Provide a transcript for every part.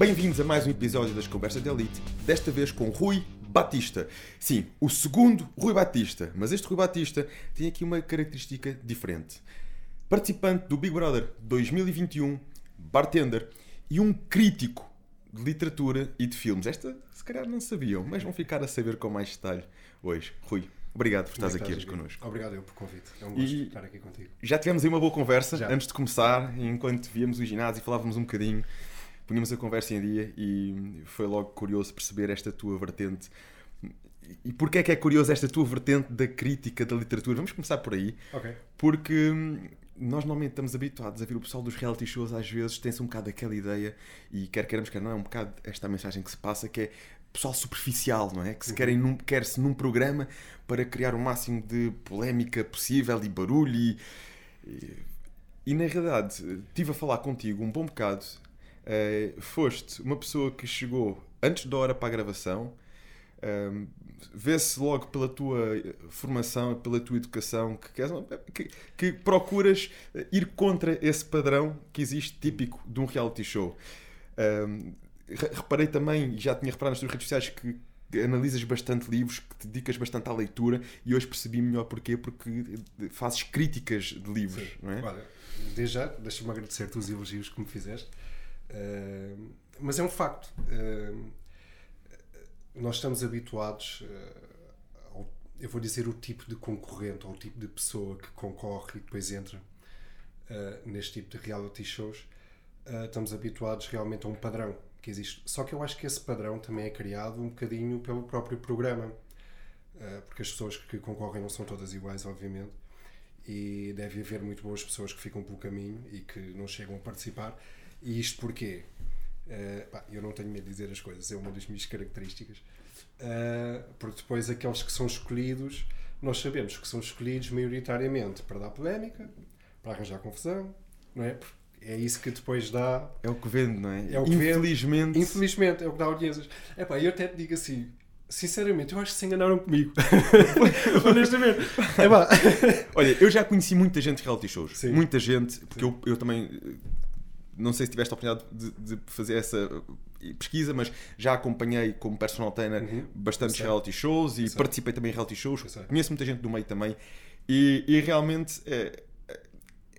Bem-vindos a mais um episódio das Conversas de Elite, desta vez com Rui Batista. Sim, o segundo Rui Batista, mas este Rui Batista tem aqui uma característica diferente. Participante do Big Brother 2021, bartender e um crítico de literatura e de filmes. Esta, se calhar, não sabiam, mas vão ficar a saber com mais detalhe hoje. Rui, obrigado por estares aqui hoje connosco. Obrigado eu por convite. É um gosto E- estar aqui contigo. Já tivemos aí uma boa conversa Já. antes de começar, enquanto víamos o ginásio e falávamos um bocadinho, punhamos a conversa em dia e foi logo curioso perceber esta tua vertente. E porquê é que é curioso esta tua vertente da crítica da literatura? Vamos começar por aí, Ok. porque hum, nós normalmente estamos habituados a ver o pessoal dos reality shows, às vezes tem-se um bocado aquela ideia, e quer queiramos, quer não, é um bocado esta mensagem que se passa, que é pessoal superficial, não é? Que se querem num, quer-se num programa para criar o máximo de polémica possível e barulho e, e, e, na realidade, estive a falar contigo um bom bocado. Eh, foste uma pessoa que chegou antes da hora para a gravação, um, vê-se logo pela tua formação, pela tua educação, que, que, que procuras ir contra esse padrão que existe típico de um reality show. Um, re- reparei também, já tinha reparado nas tuas redes sociais, que analisas bastante livros, que te dedicas bastante à leitura, e hoje percebi melhor porquê, porque fazes críticas de livros, Sim. não é? Olha, desde já, deixa-me agradecer-te os elogios que me fizeste. Mas é um facto. Uh, nós estamos habituados, uh, ao, eu vou dizer, o tipo de concorrente ou o tipo de pessoa que concorre e depois entra uh, neste tipo de reality shows. Uh, estamos habituados realmente a um padrão que existe. Só que eu acho que esse padrão também é criado um bocadinho pelo próprio programa. Porque as pessoas que concorrem não são todas iguais, obviamente e deve haver muito boas pessoas que ficam pelo caminho e que não chegam a participar. E isto porquê? Eh, pá, eu não tenho medo de dizer as coisas, é uma das minhas características. Eh, porque depois aqueles que são escolhidos, nós sabemos que são escolhidos maioritariamente para dar polémica, para arranjar confusão, não é? Porque É isso que depois dá. É o que vende, não é? É que vende. Infelizmente. Infelizmente, é o que dá audiências. Epá, eu até te digo assim. Sinceramente, eu acho que se enganaram comigo. Honestamente. Epá. Olha, eu já conheci muita gente de reality shows. Sim. Muita gente, porque eu, eu também. Não sei se tiveste a oportunidade de, de fazer essa eh, pesquisa, mas já acompanhei como personal trainer Uhum. bastantes reality shows e participei também em reality shows. Conheço muita gente do meio também. E, e realmente é,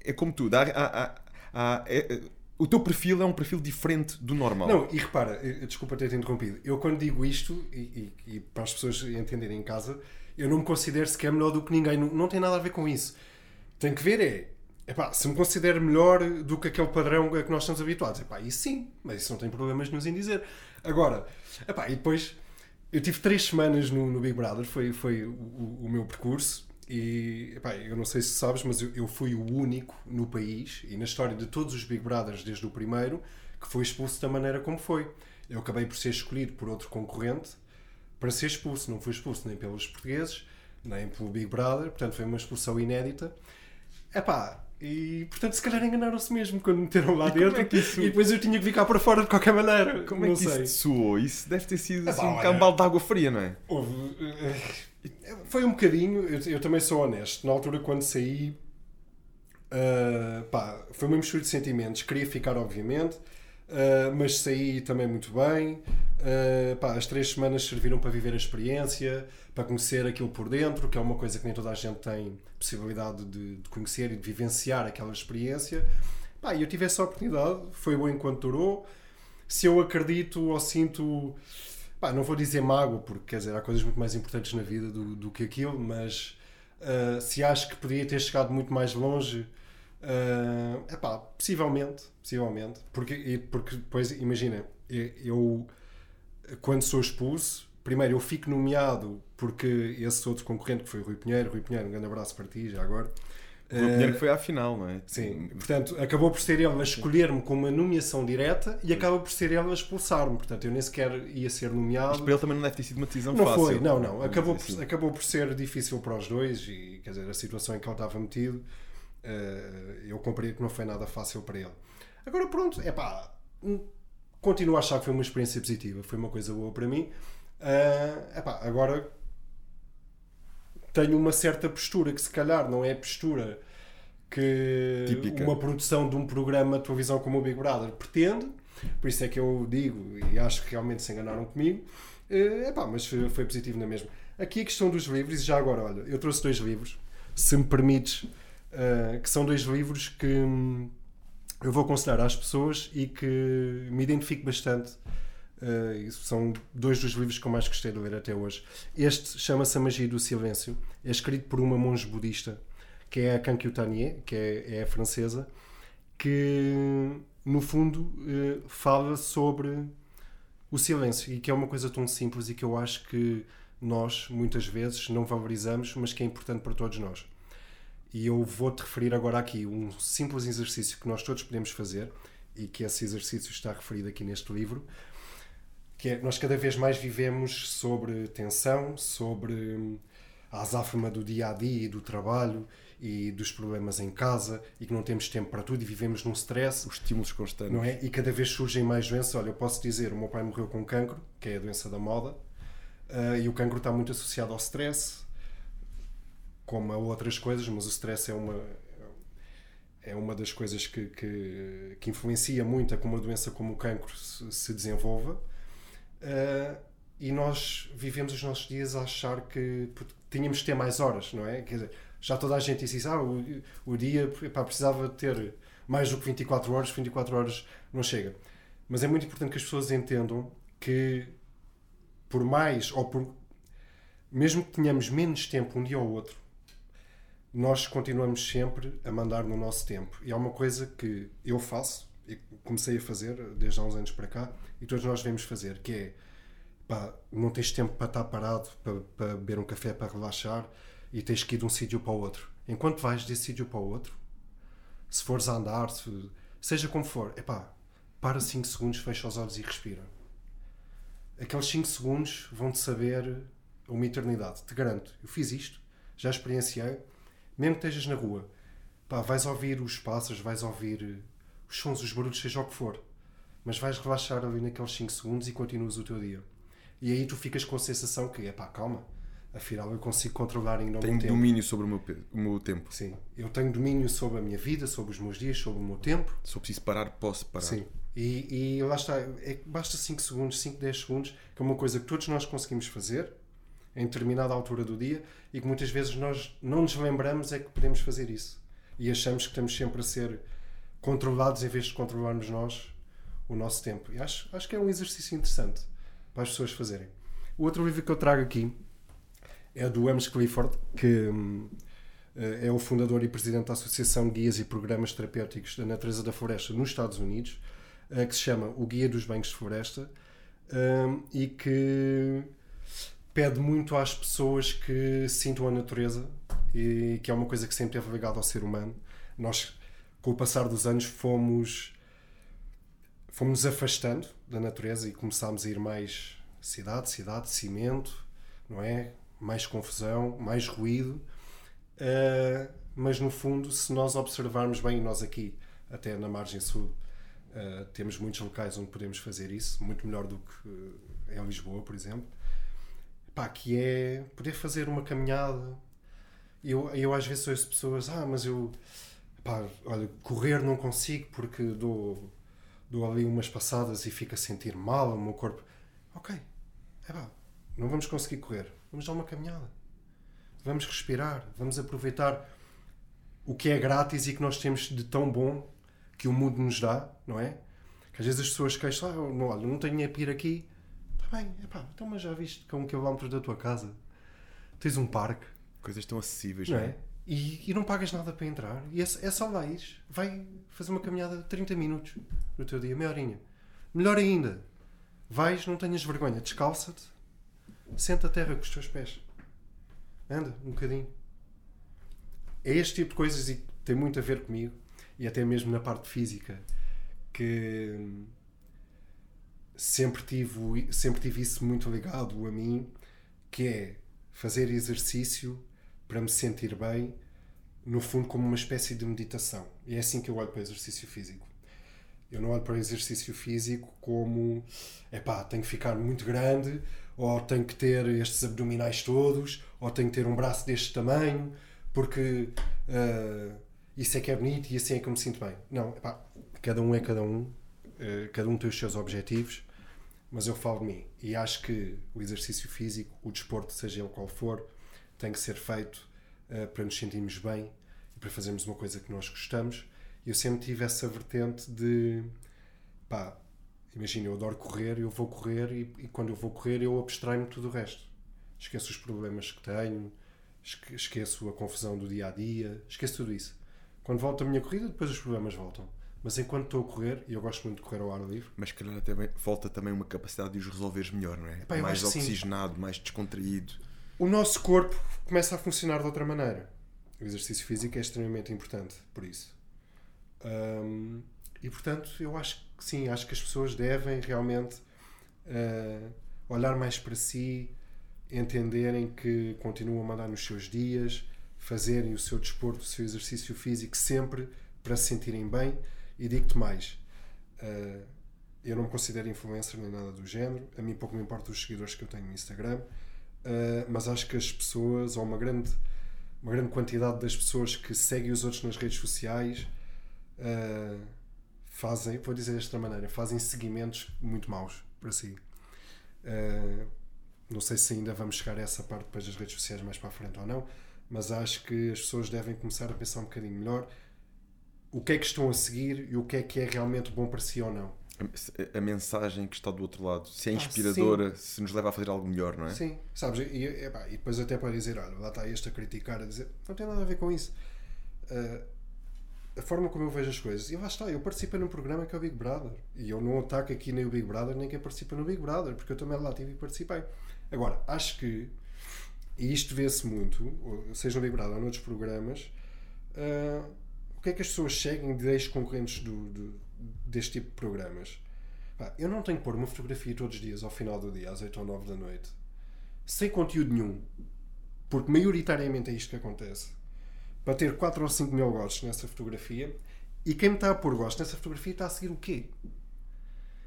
é como tudo. Há- há- há- é- é- o teu perfil é um perfil diferente do normal. Não, e repara, desculpa ter-te interrompido. Eu quando digo isto, e, e- e para as pessoas entenderem em casa, eu não me considero sequer melhor do que ninguém. Não, não tem nada a ver com isso. Tem que ver é, epá, se me considero melhor do que aquele padrão a que nós estamos habituados. Epá, isso sim, mas isso não tem problemas nenhum em dizer. Agora, epá, e depois, eu tive três semanas no, no Big Brother, foi, foi o, o- meu percurso. E epá, eu não sei se sabes, mas eu, eu fui o único no país e na história de todos os Big Brothers, desde o primeiro, que foi expulso da maneira como foi. Eu acabei por ser escolhido por outro concorrente para ser expulso. Não fui expulso nem pelos portugueses, nem pelo Big Brother, portanto foi uma expulsão inédita. Epá, e portanto se calhar enganaram-se mesmo quando me meteram lá E dentro é isso- e depois eu tinha que ficar para fora de qualquer maneira. Como é não que sei. isso te soou? Isso deve ter sido assim, um cambal de água fria, não é? Houve, eh, foi um bocadinho, eu, eu também sou honesto. Na altura, quando saí, eh, pá, foi uma mistura de sentimentos. Queria ficar, obviamente, eh, mas saí também muito bem. Eh, pá, as três semanas serviram para viver a experiência, para conhecer aquilo por dentro, que é uma coisa que nem toda a gente tem possibilidade de, de conhecer e de vivenciar aquela experiência. Pá, eu tive essa oportunidade, foi bom enquanto durou. Se eu acredito ou sinto Pá, não vou dizer mágoa, porque quer dizer, há coisas muito mais importantes na vida do, do que aquilo, mas ah, se acho que podia ter chegado muito mais longe, é pá, possivelmente, possivelmente, porque, porque depois, imagina, eu, quando sou expulso, primeiro eu fico nomeado porque esse outro concorrente que foi o Rui Pinheiro, Rui Pinheiro, um grande abraço para ti já agora. O dinheiro que foi à final, não é? Sim, portanto, acabou por ser ele a escolher-me com uma nomeação direta e acaba por ser ele a expulsar-me. Portanto, eu nem sequer ia ser nomeado. Mas para ele também não deve ter sido uma decisão Não fácil. foi, não, não. Acabou por, assim. acabou por ser difícil para os dois e, quer dizer, a situação em que ele estava metido, eh, eu compreendo que não foi nada fácil para ele. Agora, pronto, é pá, continuo a achar que foi uma experiência positiva, foi uma coisa boa para mim. É epá, agora tenho uma certa postura que se calhar não é a postura que Típica. uma produção de um programa de televisão como o Big Brother pretende, Por isso é que eu digo, e acho que realmente se enganaram comigo, é epá, mas foi positivo na mesma. Aqui a questão dos livros, e já agora, olha, eu trouxe dois livros, se me permites, uh, que são dois livros que hum, eu vou aconselhar às pessoas e que me identifico bastante. Uh, são dois dos livros que eu mais gostei de ler até hoje. Este chama-se A Magia do Silêncio, é escrito por uma monge budista, que é a Kankyo Tanier, que é, é a francesa, que no fundo uh, fala sobre o silêncio e que é uma coisa tão simples e que eu acho que nós muitas vezes não valorizamos, mas que é importante para todos nós. E eu vou-te referir agora aqui um simples exercício que nós todos podemos fazer e que esse exercício está referido aqui neste livro, que é nós cada vez mais vivemos sobre tensão, sobre a azáfama do dia a dia e do trabalho e dos problemas em casa e que não temos tempo para tudo e vivemos num stress. Os estímulos constantes. Não é? E cada vez surgem mais doenças. Olha, eu posso dizer, o meu pai morreu com cancro, que é a doença da moda, uh, e o cancro está muito associado ao stress, como a outras coisas, mas o stress é uma é uma das coisas que, que, que influencia muito a como uma doença como o cancro se, se desenvolva. Uh, e nós vivemos os nossos dias a achar que tínhamos de ter mais horas, não é? Quer dizer, já toda a gente disse ah, o, o dia pá, precisava ter mais do que 24 horas, 24 horas não chega. Mas é muito importante que as pessoas entendam que por mais, ou por mesmo que tenhamos menos tempo um dia ou outro, nós continuamos sempre a mandar no nosso tempo. E é uma coisa que eu faço, e comecei a fazer desde há uns anos para cá, e todos nós devemos fazer, que é pá, não tens tempo para estar parado, para, para beber um café, para relaxar, e tens que ir de um sítio para o outro. Enquanto vais desse sítio para o outro, se fores a andar, se, seja como for, epá, para 5 segundos, fecha os olhos e respira. Aqueles 5 segundos vão-te saber uma eternidade, te garanto. Eu fiz isto, já experienciei, mesmo que estejas na rua, pá, vais ouvir os passos, vais ouvir os sons, os barulhos, seja o que for, mas vais relaxar ali naqueles 5 segundos e continuas o teu dia. E aí tu ficas com a sensação que, epá, calma, afinal eu consigo controlar ainda o tenho meu tempo. domínio sobre o meu, o meu tempo. Sim, eu tenho domínio sobre a minha vida, sobre os meus dias, sobre o meu tempo. Se eu preciso parar, posso parar. Sim, e, e lá está, é, basta 5 segundos, 5, 10 segundos, que é uma coisa que todos nós conseguimos fazer em determinada altura do dia e que muitas vezes nós não nos lembramos é que podemos fazer isso. E achamos que estamos sempre a ser controlados em vez de controlarmos nós o nosso tempo. E acho, acho que é um exercício interessante para as pessoas fazerem. O outro livro que eu trago aqui é do Amos Clifford, que hum, é o fundador e presidente da Associação de Guias e Programas Terapêuticos da Natureza da Floresta nos Estados Unidos, eh, que se chama O Guia dos Banhos de Floresta hum, e que pede muito às pessoas que sintam a natureza e que é uma coisa que sempre teve ligado ao ser humano. Nós, com o passar dos anos, fomos fomos afastando da natureza e começámos a ir mais cidade, cidade, cimento, não é? Mais confusão, mais ruído. Uh, mas no fundo, se nós observarmos bem, nós aqui, até na margem sul, uh, temos muitos locais onde podemos fazer isso, muito melhor do que uh, em Lisboa, por exemplo. Pá, que é poder fazer uma caminhada. Eu, eu às vezes ouço pessoas, ah, mas eu, pá, olha, correr não consigo porque dou, dou ali umas passadas e fico a sentir mal o meu corpo. Ok, é pá, não vamos conseguir correr, vamos dar uma caminhada. Vamos respirar, vamos aproveitar o que é grátis e que nós temos de tão bom que o mundo nos dá, não é? Que às vezes as pessoas queixam, ah, não, olha, não tenho dinheiro para ir aqui. Bem, epá, então mas já viste que a um quilómetro da tua casa tens um parque. Coisas tão acessíveis, não é? E, e, não pagas nada para entrar. E é, é só lá ir. Vai fazer uma caminhada de 30 minutos no teu dia, meia horinha. Melhor ainda, vais, não tenhas vergonha, descalça-te, senta a terra com os teus pés. Anda um bocadinho. É este tipo de coisas e tem muito a ver comigo, e até mesmo na parte física, que sempre tive, sempre tive isso muito ligado a mim, que é fazer exercício para me sentir bem, no fundo como uma espécie de meditação. E é assim que eu olho para o exercício físico. Eu não olho para o exercício físico como, é pá, tenho que ficar muito grande, ou tenho que ter estes abdominais todos, ou tenho que ter um braço deste tamanho, porque uh, isso é que é bonito e assim é que eu me sinto bem. Não, epá, cada um é cada um. uh, cada um tem os seus objetivos, mas eu falo de mim e acho que o exercício físico, o desporto, seja ele qual for, tem que ser feito uh, para nos sentirmos bem e para fazermos uma coisa que nós gostamos. Eu sempre tive essa vertente de pá, imagina, eu adoro correr, eu vou correr e, e quando eu vou correr eu abstraio-me tudo o resto. Esqueço os problemas que tenho, esqueço a confusão do dia a dia, esqueço tudo isso. Quando volto a minha corrida, depois os problemas voltam. Mas enquanto estou a correr, e eu gosto muito de correr ao ar livre. Mas calhar até volta também uma capacidade de os resolveres melhor, não é? Epá, mais oxigenado, mais descontraído. O nosso corpo começa a funcionar de outra maneira. O exercício físico é extremamente importante, por isso. Um, e portanto, eu acho que sim, acho que as pessoas devem realmente uh, olhar mais para si, entenderem que continuam a mandar nos seus dias, fazerem o seu desporto, o seu exercício físico sempre para se sentirem bem. E digo-te mais, uh, eu não me considero influencer nem nada do género, a mim pouco me importa os seguidores que eu tenho no Instagram, uh, mas acho que as pessoas, ou uma grande, uma grande quantidade das pessoas que seguem os outros nas redes sociais, uh, fazem, vou dizer desta maneira, fazem seguimentos muito maus para si. Não sei se ainda vamos chegar a essa parte depois das redes sociais mais para a frente ou não, mas acho que as pessoas devem começar a pensar um bocadinho melhor o que é que estão a seguir e o que é que é realmente bom para si ou não. A, a mensagem que está do outro lado, se é inspiradora, ah, se nos leva a fazer algo melhor, não é? Sim, sabes, e, e, e depois até para dizer, olha, lá está este a criticar, a dizer, não tem nada a ver com isso. Uh, a forma como eu vejo as coisas. E lá está, eu participo num programa que é o Big Brother. E eu não ataco aqui nem o Big Brother, nem quem participa no Big Brother, porque eu também lá tive e participei. Agora, acho que, e isto vê-se muito, seja no Big Brother ou noutros programas, uh, o que é que as pessoas seguem de ex-concorrentes do, do, deste tipo de programas? Pá, eu não tenho que pôr uma fotografia todos os dias ao final do dia, às 8 ou 9 da noite, sem conteúdo nenhum, porque maioritariamente é isto que acontece para ter 4 ou 5 mil gostos nessa fotografia e quem me está a pôr gosto nessa fotografia está a seguir o quê?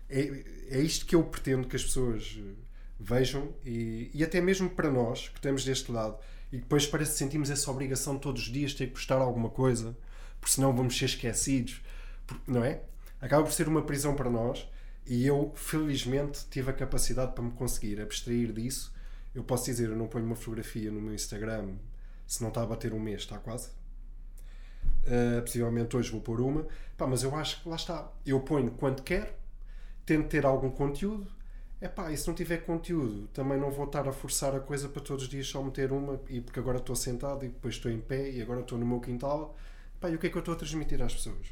É, é isto que eu pretendo que as pessoas eh, vejam e, e até mesmo para nós que estamos deste lado e depois parece que sentimos essa obrigação todos os dias ter que postar alguma coisa porque senão vamos ser esquecidos não é? Acaba por ser uma prisão para nós e eu felizmente tive a capacidade para me conseguir abstrair disso eu posso dizer, eu não ponho uma fotografia no meu Instagram se não está a bater um mês, está quase. Uh, possivelmente hoje vou pôr uma. Pá, mas eu acho que lá está. Eu ponho quando quero, tento ter algum conteúdo. É pá, e se não tiver conteúdo, também não vou estar a forçar a coisa para todos os dias só meter uma, e porque agora estou sentado e depois estou em pé e agora estou no meu quintal. Pá, e o que é que eu estou a transmitir às pessoas?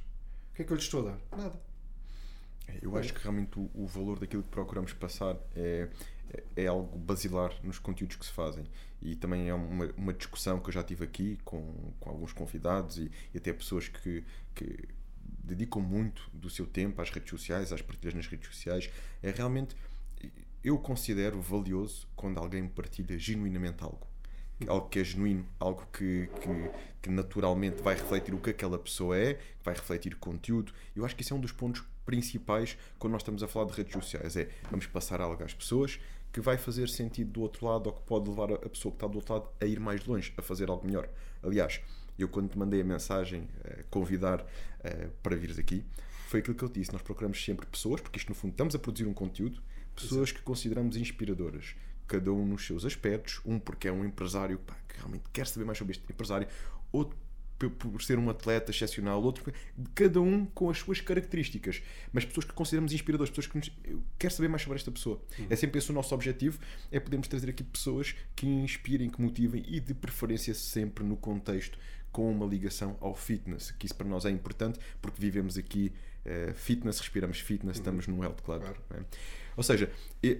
O que é que eu lhes estou a dar? Nada. Eu acho que realmente o, o valor daquilo que procuramos passar é, é, é algo basilar nos conteúdos que se fazem e também é uma, uma discussão que eu já tive aqui com, com alguns convidados e, e até pessoas que, que dedicam muito do seu tempo às redes sociais, às partilhas nas redes sociais, é realmente eu considero valioso quando alguém partilha genuinamente algo. Algo que é genuíno, algo que, que, que, naturalmente vai refletir o que aquela pessoa é, vai refletir conteúdo. Eu acho que isso é um dos pontos principais quando nós estamos a falar de redes sociais. É vamos passar algo às pessoas, que vai fazer sentido do outro lado ou que pode levar a pessoa que está do outro lado a ir mais longe, a fazer algo melhor. Aliás, eu quando te mandei a mensagem uh, convidar uh, para vires aqui, foi aquilo que eu disse. Nós procuramos sempre pessoas, porque isto no fundo estamos a produzir um conteúdo, pessoas Exato. que consideramos inspiradoras, cada um nos seus aspectos. Um porque é um empresário pá, que realmente quer saber mais sobre este empresário, outro por ser um atleta excepcional, outro, cada um com as suas características, mas pessoas que consideramos inspiradoras, pessoas que nos, eu quero saber mais sobre esta pessoa. Uhum. É sempre esse o nosso objetivo, é podermos trazer aqui pessoas que inspirem, que motivem e de preferência sempre no contexto com uma ligação ao fitness, que isso para nós é importante porque vivemos aqui uh, fitness, respiramos fitness, uhum. estamos no health club. Claro. É? Ou seja,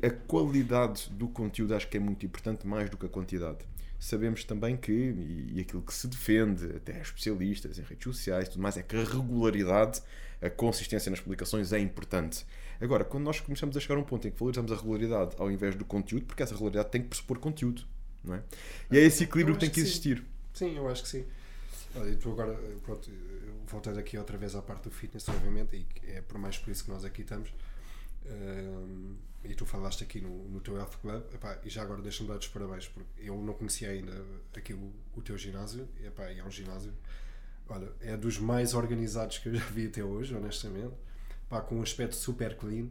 a qualidade do conteúdo acho que é muito importante mais do que a quantidade sabemos também que, e, e aquilo que se defende, até especialistas em redes sociais tudo mais, é que a regularidade, a consistência nas publicações é importante. Agora, quando nós começamos a chegar a um ponto em que valorizamos a regularidade ao invés do conteúdo, porque essa regularidade tem que pressupor conteúdo, não é? E é esse equilíbrio que tem que, que existir. Sim. sim, eu acho que sim. Olha, tu agora, pronto, voltando aqui outra vez à parte do fitness, obviamente, e é por mais por isso que nós aqui estamos. Um, e tu falaste aqui no, no teu Health Club, epá, e já agora deixa-me dar-te os parabéns, porque eu não conhecia ainda aqui o, o teu ginásio, e, epá, é um ginásio, olha, é dos mais organizados que eu já vi até hoje, honestamente. pá, com um aspecto super clean.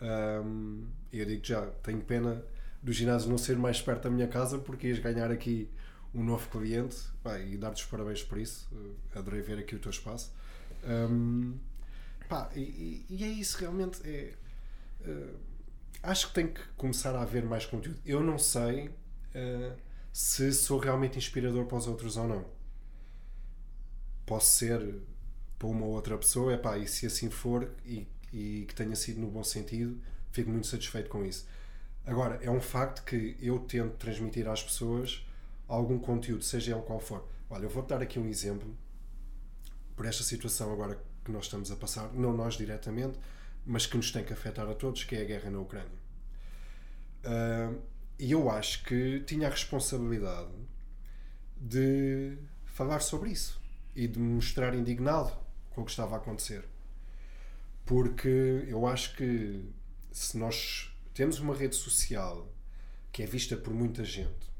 Um, eu digo já, tenho pena do ginásio não ser mais perto da minha casa porque ias ganhar aqui um novo cliente pá, e dar-te os parabéns por isso. Uh, adorei ver aqui o teu espaço. Um, pá, e, e, é isso realmente. É, uh, acho que tem que começar a haver mais conteúdo. Eu não sei uh, se sou realmente inspirador para os outros ou não. Posso ser para uma ou outra pessoa, epá, e se assim for e, e que tenha sido no bom sentido, fico muito satisfeito com isso. Agora, é um facto que eu tento transmitir às pessoas algum conteúdo, seja ele qual for. Olha, eu vou-te dar aqui um exemplo por esta situação agora que nós estamos a passar, não nós diretamente, mas que nos tem que afetar a todos, que é a guerra na Ucrânia. Uh, e eu acho que tinha a responsabilidade de falar sobre isso e de me mostrar indignado com o que estava a acontecer. Porque eu acho que se nós temos uma rede social que é vista por muita gente,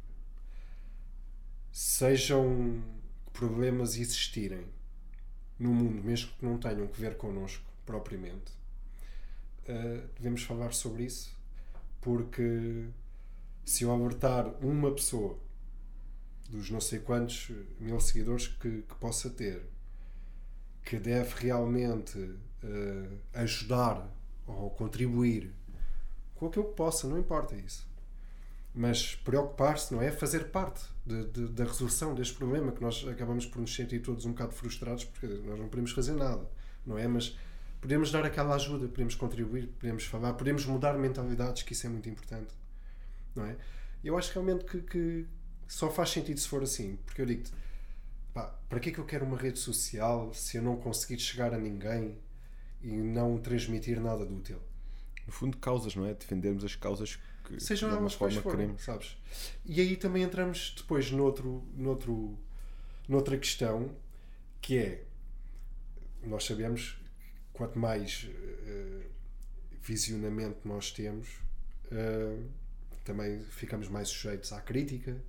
sejam problemas existirem no mundo, mesmo que não tenham que ver connosco propriamente, uh, devemos falar sobre isso, porque se eu alertar uma pessoa dos não sei quantos mil seguidores que, que possa ter que deve realmente uh, ajudar ou contribuir com aquilo que possa, não importa isso. Mas preocupar-se, não é? Fazer parte de, de, da resolução deste problema que nós acabamos por nos sentir todos um bocado frustrados porque nós não podemos fazer nada, não é? Mas podemos dar aquela ajuda, podemos contribuir, podemos falar, podemos mudar mentalidades, que isso é muito importante, não é? Eu acho realmente que, que só faz sentido se for assim, porque eu digo-te pá, para que é que eu quero uma rede social se eu não conseguir chegar a ninguém e não transmitir nada de útil? No fundo, causas, não é? Defendermos as causas que Sejam de alguma forma forem, queremos. Sabes? E aí também entramos depois noutro, noutro, noutra questão que é nós sabemos quanto mais uh, visionamento nós temos, uh, também ficamos mais sujeitos à crítica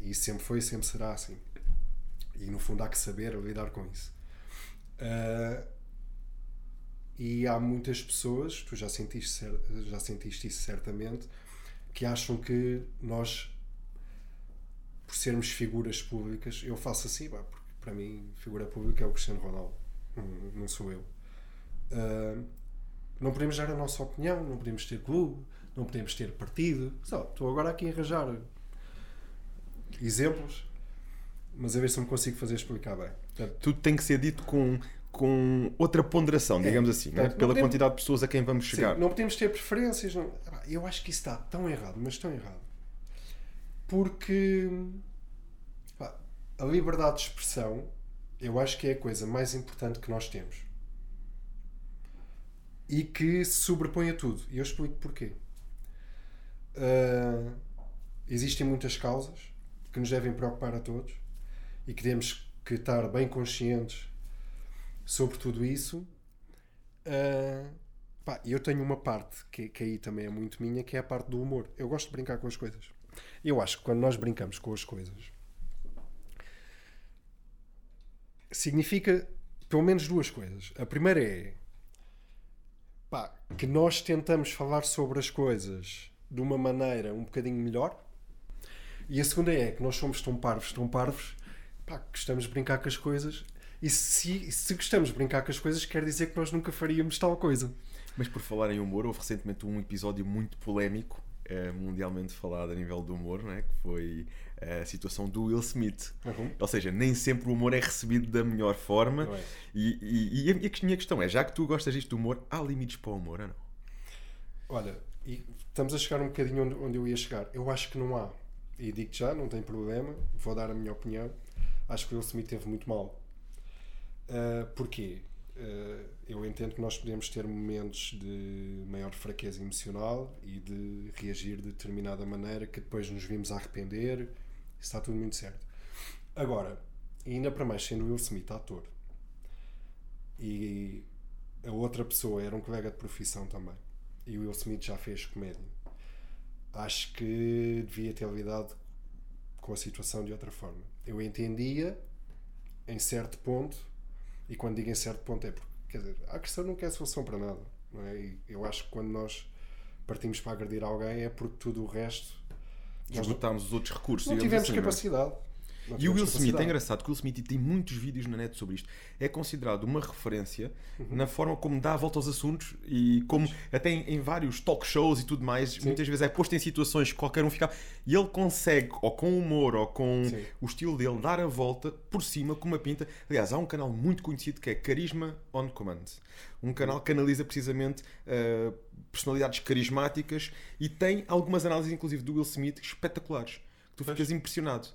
e sempre foi e sempre será assim. E no fundo há que saber lidar com isso. Uh, e há muitas pessoas, tu já sentiste, já sentiste isso certamente, que acham que nós, por sermos figuras públicas, eu faço assim, bah, porque para mim, figura pública é o Cristiano Ronaldo, não, sou eu. Uh, não podemos dar a nossa opinião, não podemos ter clube, não podemos ter partido. Só, estou agora aqui a arranjar exemplos mas a ver se me consigo fazer explicar bem. Portanto, Tudo tem que ser dito com, com outra ponderação, é, digamos assim, né? pela podemos, quantidade de pessoas a quem vamos chegar. Sim, não podemos ter preferências. Não. Eu acho que isso está tão errado, mas tão errado. Porque a liberdade de expressão eu acho que é a coisa mais importante que nós temos. E que se sobrepõe a tudo. E eu explico porquê. Uh, existem muitas causas que nos devem preocupar a todos e que temos que estar bem conscientes sobre tudo isso. Uh, pá, eu tenho uma parte que, que aí também é muito minha, que é a parte do humor. Eu gosto de brincar com as coisas. Eu acho que quando nós brincamos com as coisas, significa pelo menos duas coisas. A primeira é pá, que nós tentamos falar sobre as coisas de uma maneira um bocadinho melhor. E a segunda é que nós somos tão parvos, tão parvos, pá, gostamos de brincar com as coisas. E se, se gostamos de brincar com as coisas, quer dizer que nós nunca faríamos tal coisa. Mas por falar em humor, houve recentemente um episódio muito polémico, eh, mundialmente falado a nível do humor, né? que foi a situação do Will Smith. Uhum. Ou seja, nem sempre o humor é recebido da melhor forma. É. E, e, e, a minha questão é: já que tu gostas disto do humor, há limites para o humor ou não? Olha, estamos a chegar um bocadinho onde, onde eu ia chegar. Eu acho que não há. E digo já, não tem problema, vou dar a minha opinião acho que o Will Smith teve muito mal. Uh, porquê? Uh, eu entendo que nós podemos ter momentos de maior fraqueza emocional e de reagir de determinada maneira que depois nos vimos a arrepender. Está tudo muito certo. Agora, ainda para mais sendo Will Smith ator e a outra pessoa era um colega de profissão também e o Will Smith já fez comédia, acho que devia ter lidado com a situação de outra forma eu entendia em certo ponto, e quando digo em certo ponto é porque quer dizer, a agressão nunca é solução para nada. Não é? E eu acho que quando nós partimos para agredir alguém é porque tudo o resto Esgotámos os outros recursos. não tivemos assim, não é? Não E o Will Smith, é engraçado que o Will Smith tem muitos vídeos na net sobre isto. É considerado uma referência Uhum. na forma como dá a volta aos assuntos e como até em, em vários talk shows e tudo mais, muitas vezes é posto em situações que qualquer um fica. E ele consegue, ou com humor, ou com Sim. o estilo dele, dar a volta por cima com uma pinta. Aliás, há um canal muito conhecido que é Carisma on Command. Um canal que analisa precisamente uh, personalidades carismáticas e tem algumas análises, inclusive, do Will Smith espetaculares. Tu ficas impressionado.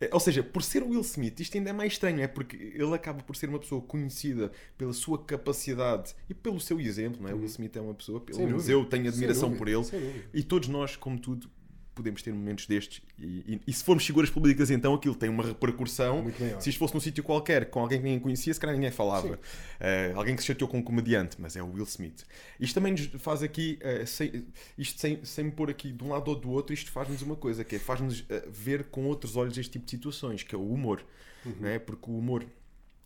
Eh, Ou seja, por ser o Will Smith, isto ainda é mais estranho, é porque ele acaba por ser uma pessoa conhecida pela sua capacidade e pelo seu exemplo, não é? O Will Smith é uma pessoa, pelo Sem menos dúvida. eu tenho admiração por ele. E todos nós, como tudo, podemos ter momentos destes. E, e- e se formos figuras públicas, então aquilo tem uma repercussão. Se isto fosse num sítio qualquer, com alguém que ninguém conhecia, se calhar ninguém falava. Eh, alguém que se chateou com um comediante, mas é o Will Smith. Isto também nos faz aqui, eh, sem, isto sem, sem me pôr aqui de um lado ou do outro, isto faz-nos uma coisa, que é faz-nos eh, ver com outros olhos este tipo de situações, que é o humor. Não é? Porque o humor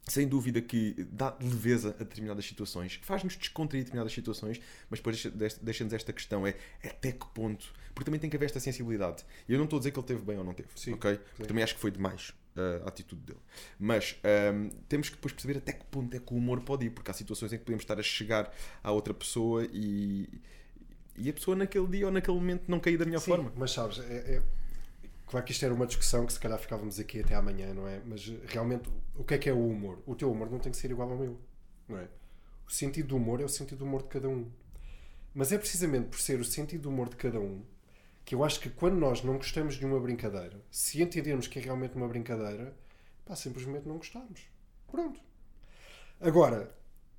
sem dúvida que dá leveza a determinadas situações, faz-nos descontrair determinadas situações, mas depois deixa- deixa- deixa-nos esta questão: é até que ponto? Porque também tem que haver esta sensibilidade. E eu não estou a dizer que ele teve bem ou não teve, Sim, ok? sim. Porque também acho que foi demais uh, a atitude dele. Mas um, temos que depois perceber até que ponto é que o humor pode ir, porque há situações em que podemos estar a chegar à outra pessoa e, e a pessoa naquele dia ou naquele momento não cair da melhor Sim, forma. Mas sabes, é, é- claro que isto era uma discussão que se calhar ficávamos aqui até amanhã, não é? Mas eh, realmente, o que é que é o humor? O teu humor não tem que ser igual ao meu, não é? O sentido do humor é o sentido do humor de cada um. Mas é precisamente por ser o sentido do humor de cada um que eu acho que quando nós não gostamos de uma brincadeira, se entendermos que é realmente uma brincadeira, pá, simplesmente não gostamos. Pronto. Agora,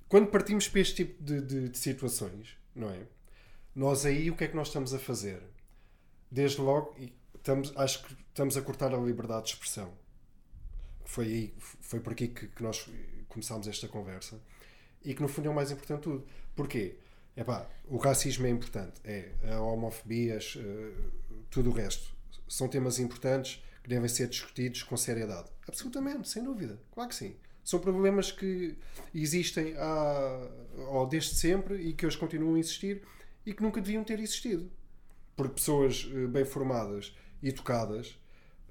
quando partimos para este tipo de, de- de situações, não é? Nós aí o que é que nós estamos a fazer? Desde logo, estamos, acho que estamos a cortar a liberdade de expressão. Foi, aí, foi por aqui que, que nós começámos esta conversa. E que no fundo é o mais importante de tudo. Porquê? Epá, o racismo é importante, é a homofobia, as, eh, tudo o resto. São temas importantes que devem ser discutidos com seriedade. Absolutamente, sem dúvida. Claro que sim. São problemas que existem há, ou desde sempre e que hoje continuam a existir e que nunca deviam ter existido. Porque pessoas eh, bem formadas e educadas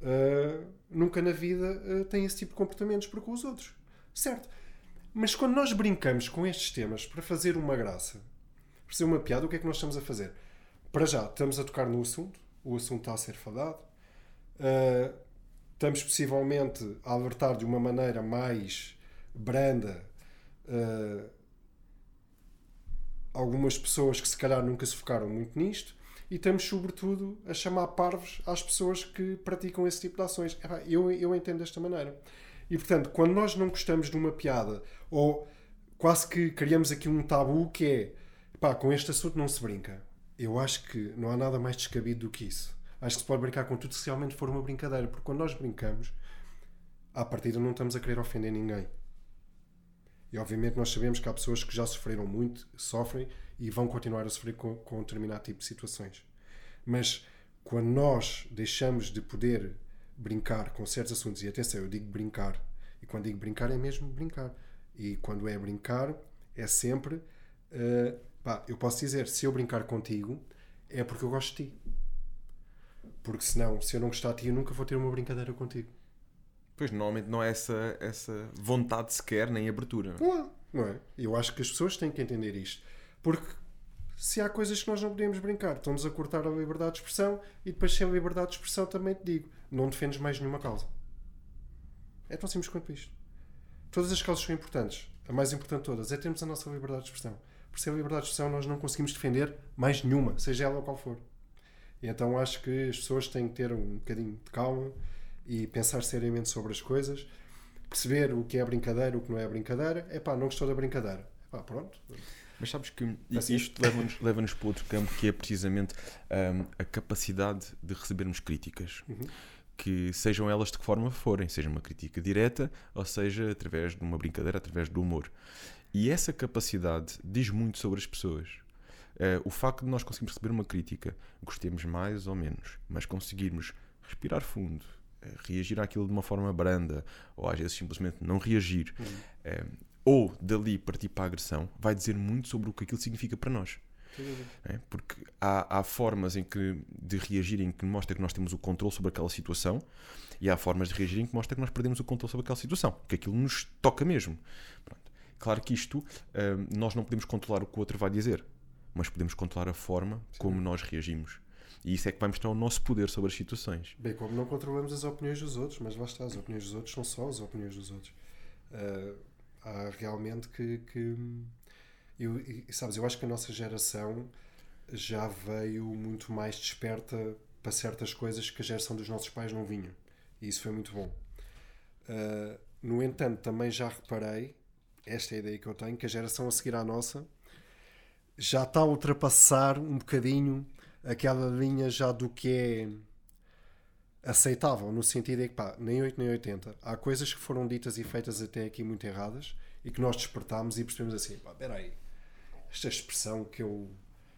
eh, nunca na vida eh, têm esse tipo de comportamentos para com os outros. Certo? Mas quando nós brincamos com estes temas para fazer uma graça, para fazer uma piada, o que é que nós estamos a fazer? Para já, estamos a tocar no assunto, o assunto está a ser falado, uh, estamos possivelmente a alertar de uma maneira mais branda uh, algumas pessoas que se calhar nunca se focaram muito nisto e estamos sobretudo a chamar parvos às pessoas que praticam esse tipo de ações. Epá, Eu, eu entendo desta maneira. E portanto, quando nós não gostamos de uma piada ou quase que criamos aqui um tabu que é pá, com este assunto não se brinca. Eu acho que não há nada mais descabido do que isso. Acho que se pode brincar com tudo se realmente for uma brincadeira, porque quando nós brincamos, à partida não estamos a querer ofender ninguém. E obviamente nós sabemos que há pessoas que já sofreram muito, sofrem e vão continuar a sofrer com, com um determinado tipo de situações. Mas quando nós deixamos de poder brincar com certos assuntos, e atenção, eu digo brincar, e quando digo brincar é mesmo brincar. E quando é brincar, é sempre. uh, pá, eu posso dizer, se eu brincar contigo, é porque eu gosto de ti. Porque senão, se eu não gostar de ti, eu nunca vou ter uma brincadeira contigo. Pois normalmente não é essa, essa vontade sequer, nem abertura. Não, não é? Eu acho que as pessoas têm que entender isto. Porque se há coisas que nós não podemos brincar, estamos a cortar a liberdade de expressão e depois sem liberdade de expressão também te digo, não defendes mais nenhuma causa. É tão simples quanto isto. Todas as causas são importantes. A mais importante de todas é termos a nossa liberdade de expressão. Por sem liberdade de expressão nós não conseguimos defender mais nenhuma, seja ela qual for. E então acho que as pessoas têm que ter um bocadinho de calma e pensar seriamente sobre as coisas, perceber o que é brincadeira, o que não é brincadeira. É pá, não gostou da brincadeira. Pá, pronto. Mas sabes que Assim. isto leva-nos leva para outro campo que é precisamente hum, a capacidade de recebermos críticas. Que sejam elas de que forma forem, seja uma crítica direta ou seja através de uma brincadeira, através do humor. E essa capacidade diz muito sobre as pessoas. Eh, o facto de nós conseguirmos receber uma crítica, gostemos mais ou menos, mas conseguirmos respirar fundo, eh, reagir àquilo de uma forma branda, ou às vezes simplesmente não reagir, eh, ou dali partir para a agressão, vai dizer muito sobre o que aquilo significa para nós. É? Porque há, há, formas em que, de reagir em que mostra que nós temos o controle sobre aquela situação e há formas de reagir em que mostra que nós perdemos o controle sobre aquela situação, que aquilo nos toca mesmo. Pronto. Claro que isto, hum, nós não podemos controlar o que o outro vai dizer, mas podemos controlar a forma Sim. como nós reagimos. E isso é que vai mostrar o nosso poder sobre as situações. Bem, como não controlamos as opiniões dos outros, mas lá está, as opiniões dos outros são só as opiniões dos outros. Uh, há realmente que. que eu, sabes, eu acho que a nossa geração já veio muito mais desperta para certas coisas que a geração dos nossos pais não vinha. E isso foi muito bom. Uh, no entanto, também já reparei, esta é a ideia que eu tenho, que a geração a seguir à nossa já está a ultrapassar um bocadinho aquela linha já do que é aceitável, no sentido é que pá, nem 8 nem 80. Há coisas que foram ditas e feitas até aqui muito erradas e que nós despertámos e percebemos assim, pá, espera aí, esta expressão que eu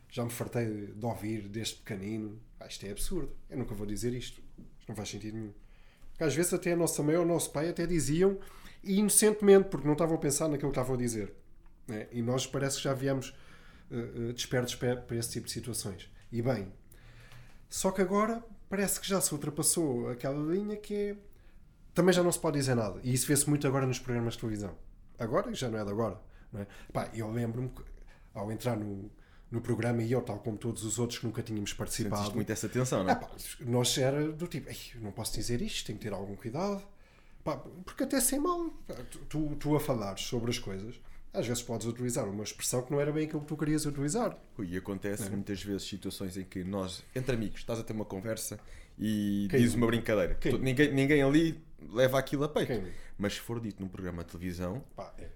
já me fartei de ouvir desde pequenino, pá, isto é absurdo, eu nunca vou dizer isto, isto não faz sentido nenhum. Porque às vezes até a nossa mãe ou o nosso pai até diziam, inocentemente, porque não estavam a pensar naquilo que estavam a dizer. Né? E nós parece que já viemos uh, uh, despertos para, para esse tipo de situações. E bem, só que agora parece que já se ultrapassou aquela linha que é. Também já não se pode dizer nada. E isso vê-se muito agora nos programas de televisão. Agora, já não é de agora. Não é? Pá, eu lembro-me, ao entrar no, no programa e eu, tal como todos os outros que nunca tínhamos participado. Sentiste muito essa tensão, não é? Pá, nós era do tipo, não posso dizer isto, tenho que ter algum cuidado. Pá, porque até sem mal, tu, tu a falares sobre as coisas, às vezes podes utilizar uma expressão que não era bem aquilo que tu querias utilizar. E acontece é. muitas vezes situações em que nós, entre amigos, estás a ter uma conversa e Quem? dizes uma brincadeira. Tu, ninguém, ninguém ali leva aquilo a peito. Quem? Mas se for dito num programa de televisão, Pá, é.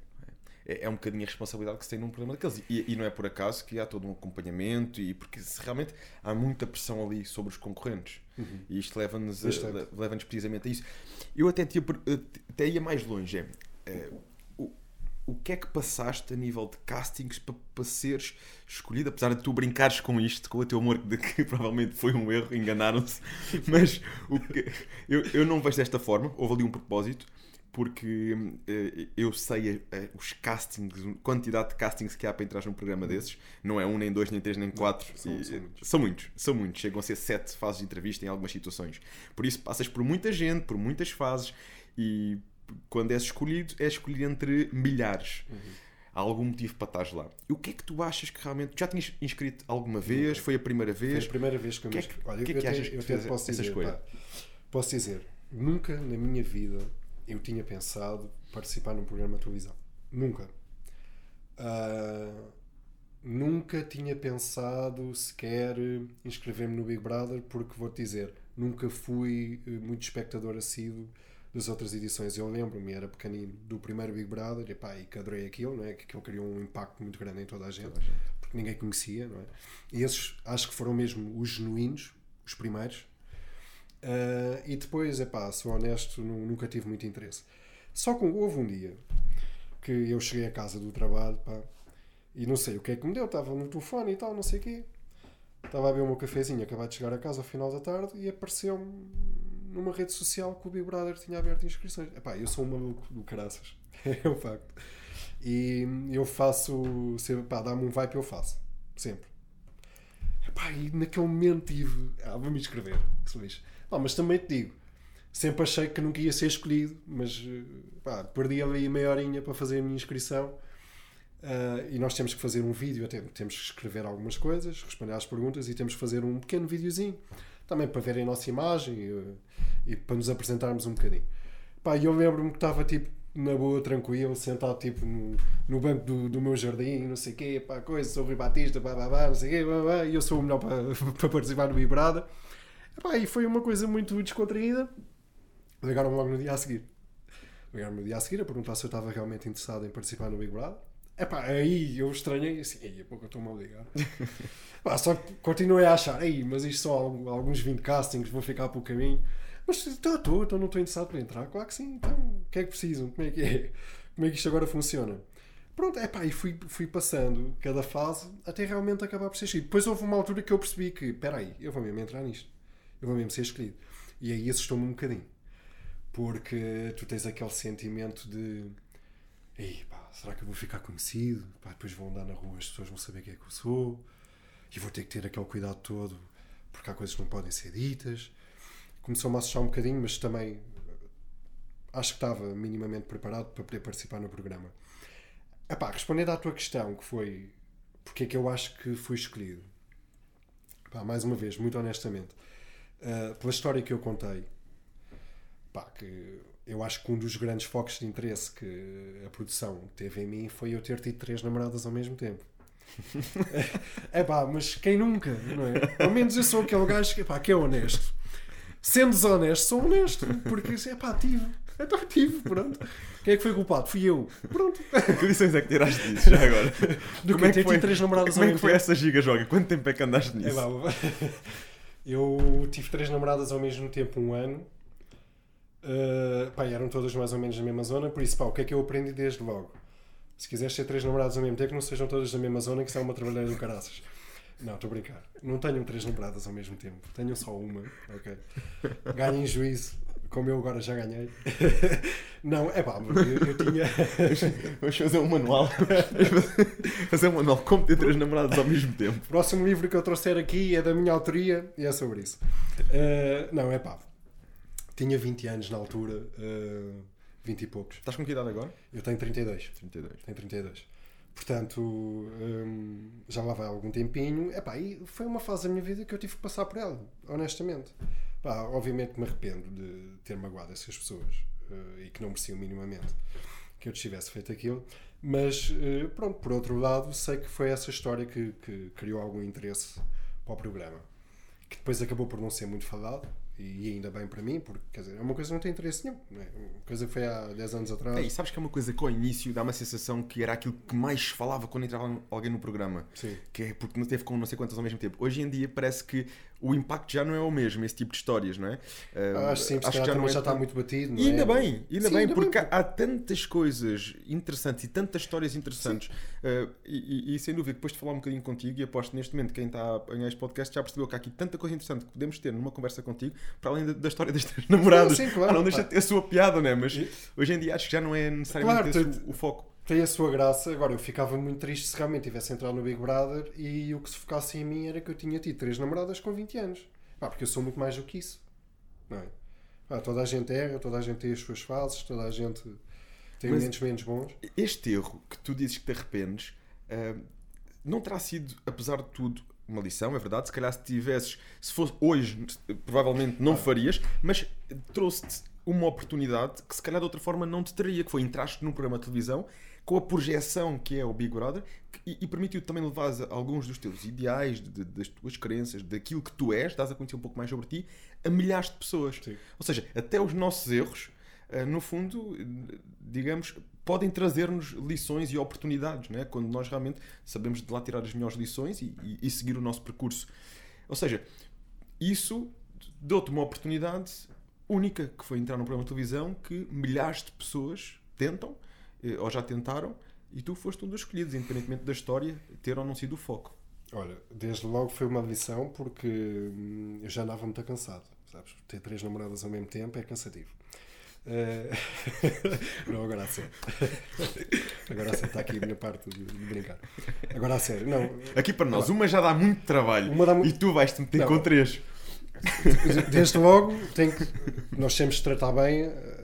É, é um bocadinho a responsabilidade que se tem num programa daqueles. E, e, não é por acaso que há todo um acompanhamento, e porque realmente há muita pressão ali sobre os concorrentes. Uhum. E isto leva-nos leva precisamente a isso. Eu até, tinha, até ia mais longe. É, é o que é que passaste a nível de castings para, para seres escolhido? Apesar de tu brincares com isto, com o teu humor, de que provavelmente foi um erro, enganaram-se, mas o que, eu, eu não vejo desta forma, houve ali um propósito, porque uh, eu sei uh, os castings, a quantidade de castings que há para entrar num programa desses, não é um, nem dois, nem três, nem quatro. São, e, são, muitos. são muitos, são muitos. Chegam a ser sete fases de entrevista em algumas situações. Por isso passas por muita gente, por muitas fases e quando és escolhido, é escolhido entre milhares. Uhum. Há algum motivo para estar lá. E o que é que tu achas que realmente. Já tinhas inscrito alguma vez? Foi a primeira vez? Foi a primeira vez que eu me inscrevi. Olha, que é que eu, achas que eu até posso dizer, escolha? Pá, posso dizer, nunca na minha vida eu tinha pensado participar num programa de televisão. Nunca. Uh, nunca tinha pensado sequer inscrever-me no Big Brother, porque vou-te dizer, nunca fui eh, muito espectador assíduo das outras edições. Eu lembro-me, era pequenino, do primeiro Big Brother, e que adorei aquilo, não é? que aquilo criou um impacto muito grande em toda a gente, porque ninguém conhecia. Não é? E esses acho que foram mesmo os genuínos, os primeiros. Uh, e depois, epá, sou honesto, nunca tive muito interesse. Só que houve um dia que eu cheguei a casa do trabalho, pá, e não sei o que é que me deu, estava no telefone e tal, não sei o quê. Estava a beber o meu cafezinho, acabei de chegar a casa ao final da tarde e apareceu-me numa rede social que o Big Brother tinha aberto inscrições. Epá, eu sou um maluco do caraças. é um facto. E eu faço. Pá, dá-me um vibe eu faço. Sempre. Epá, e naquele momento tive. Ah, vou-me inscrever. Que se Não, mas também te digo. Sempre achei que nunca ia ser escolhido, mas pá, perdi ali meia horinha para fazer a minha inscrição. Uh, e nós temos que fazer um vídeo, temos que escrever algumas coisas, responder às perguntas e temos que fazer um pequeno videozinho também para verem a nossa imagem e, e para nos apresentarmos um bocadinho. Pá, eu lembro-me que estava tipo na boa, tranquilo, sentado tipo no, no banco do, do meu jardim, não sei o quê, pá, coisa, sou Rui Batista, pá, pá, pá, não sei o quê, pá, pá, e eu sou o melhor para, para participar no Vibrada. Pá, e foi uma coisa muito descontraída. Ligaram-me logo no dia a seguir. Ligaram-me no dia a seguir a perguntar se eu estava realmente interessado em participar no Big Brother. Epá, aí eu estranhei assim, aí a pouco eu estou-me a ligar. Pá, só que continuei a achar, aí, mas isto são alguns 20 castings, vou ficar pelo caminho. Mas estou, estou, então não estou interessado para entrar. Claro que sim, então o que é que precisam? Como é que é? Como é que isto agora funciona? Pronto, é pá, e fui, fui passando cada fase até realmente acabar por ser escolhido. Depois houve uma altura que eu percebi que, espera aí, eu vou mesmo entrar nisto. Eu vou mesmo ser escolhido. E aí assustou-me um bocadinho. Porque tu tens aquele sentimento de Ei, pá, será que eu vou ficar conhecido? Pá, depois vou andar na rua, as pessoas vão saber quem é que eu sou. E vou ter que ter aquele cuidado todo, porque há coisas que não podem ser ditas. Começou-me a assustar um bocadinho, mas também eh, acho que estava minimamente preparado para poder participar no programa. Epá, respondendo à tua questão, que foi porque é que eu acho que fui escolhido. Pá, mais uma vez, muito honestamente, uh, pela história que eu contei, pá, que eu acho que um dos grandes focos de interesse que a produção teve em mim foi eu ter tido três namoradas ao mesmo tempo. é pá, mas quem nunca, não é? Ao menos eu sou aquele gajo que, pá, que é honesto. Sendo desonesto, sou honesto. Porque, é pá, tive. Então tive, pronto. Quem é que foi culpado? Fui eu. Pronto. Que lições é que tiraste disso já agora? Do Como é ter que foi, três namoradas como ao é que mesmo foi tempo. essa giga joga? Quanto tempo é que andaste É nisso? lá, eu tive três namoradas ao mesmo tempo, um ano. Uh, pá, eram todas mais ou menos na mesma zona, por isso, pá, o que é que eu aprendi desde logo? Se quiseres ter três namoradas ao mesmo tempo, não sejam todas da mesma zona, que isso é uma trabalheira do caraças. Não, estou a brincar. Não tenho três namoradas ao mesmo tempo. Tenho só uma, ok? Ganhem juízo, como eu agora já ganhei. Não, é pá, eu, eu tinha. Vamos fazer um manual. fazer um manual como ter três namoradas ao mesmo tempo. O próximo livro que eu trouxer aqui é da minha autoria e é sobre isso. Uh, não, é pá. Tinha 20 anos na altura, uh, 20 e poucos. Estás com que idade agora? Eu tenho 32. 32. Tenho 32. Portanto, hum, já lá vai algum tempinho. Epá, e foi uma fase da minha vida que eu tive que passar por ela, honestamente. Pá, obviamente me arrependo de ter magoado essas pessoas uh, e que não mereciam minimamente que eu tivesse feito aquilo. Mas, uh, pronto, por outro lado, sei que foi essa história que, que criou algum interesse para o programa. Que depois acabou por não ser muito falado. E ainda bem para mim, porque quer dizer, é uma coisa que não tem interesse nenhum. Não é? Uma coisa que foi há 10 anos atrás. É, e sabes que é uma coisa que ao início dá uma sensação que era aquilo que mais falava quando entrava alguém no programa. Sim. Que é porque não teve com não sei quantas ao mesmo tempo. Hoje em dia parece que o impacto já não é o mesmo, esse tipo de histórias, não é? Acho sim, porque já, também já está muito batido. Não E ainda é? bem, ainda Sim, bem, ainda porque bem. há, tantas coisas interessantes e tantas histórias interessantes. Uh, e, e- sem dúvida, depois de falar um bocadinho contigo, e aposto neste momento quem está a apanhar este podcast já percebeu que há aqui tanta coisa interessante que podemos ter numa conversa contigo, para além da, da história das três namoradas. sim, claro. Ah, não deixa de ter a sua piada, não é? Mas hoje em dia acho que já não é necessariamente Claro, esse o, o foco. Tem a sua graça. Agora, eu ficava muito triste se realmente tivesse entrado no Big Brother e o que se focasse em mim era que eu tinha tido três namoradas com 20 anos. Pá, porque eu sou muito mais do que isso. Não é? Pá, toda a gente erra, toda a gente tem as suas fases, toda a gente tem Mas- momentos menos bons. Este erro que tu dizes que te arrependes uh, não terá sido, apesar de tudo, uma lição, é verdade. Se calhar se tivesses, se fosse hoje, provavelmente Ah. não farias, mas trouxe-te uma oportunidade que se calhar de outra forma não te teria, que foi entraste num programa de televisão com a projeção que é o Big Brother e, e permitiu-te também levar alguns dos teus ideais, de- das tuas crenças, daquilo que tu és, estás a conhecer um pouco mais sobre ti, a milhares de pessoas. Sim. Ou seja, até os nossos erros, eh, no fundo, digamos, podem trazer-nos lições e oportunidades, né? quando nós realmente sabemos de lá tirar as melhores lições e, e- e seguir o nosso percurso. Ou seja, isso deu-te uma oportunidade única, que foi entrar num programa de televisão que milhares de pessoas tentam, ou já tentaram, e tu foste um dos escolhidos, independentemente da história ter ou não sido o foco. Olha, desde logo foi uma lição porque hum, eu já andava muito cansado. Sabes? Ter três namoradas ao mesmo tempo é cansativo. Eh, não, agora a sério. Agora a sério, está aqui a minha parte de, brincar. Agora a sério, não. Aqui para nós, uma já dá muito trabalho Uma dá mu- e tu vais-te meter Não. com três. Desde logo, tem que, nós temos de tratar bem eh,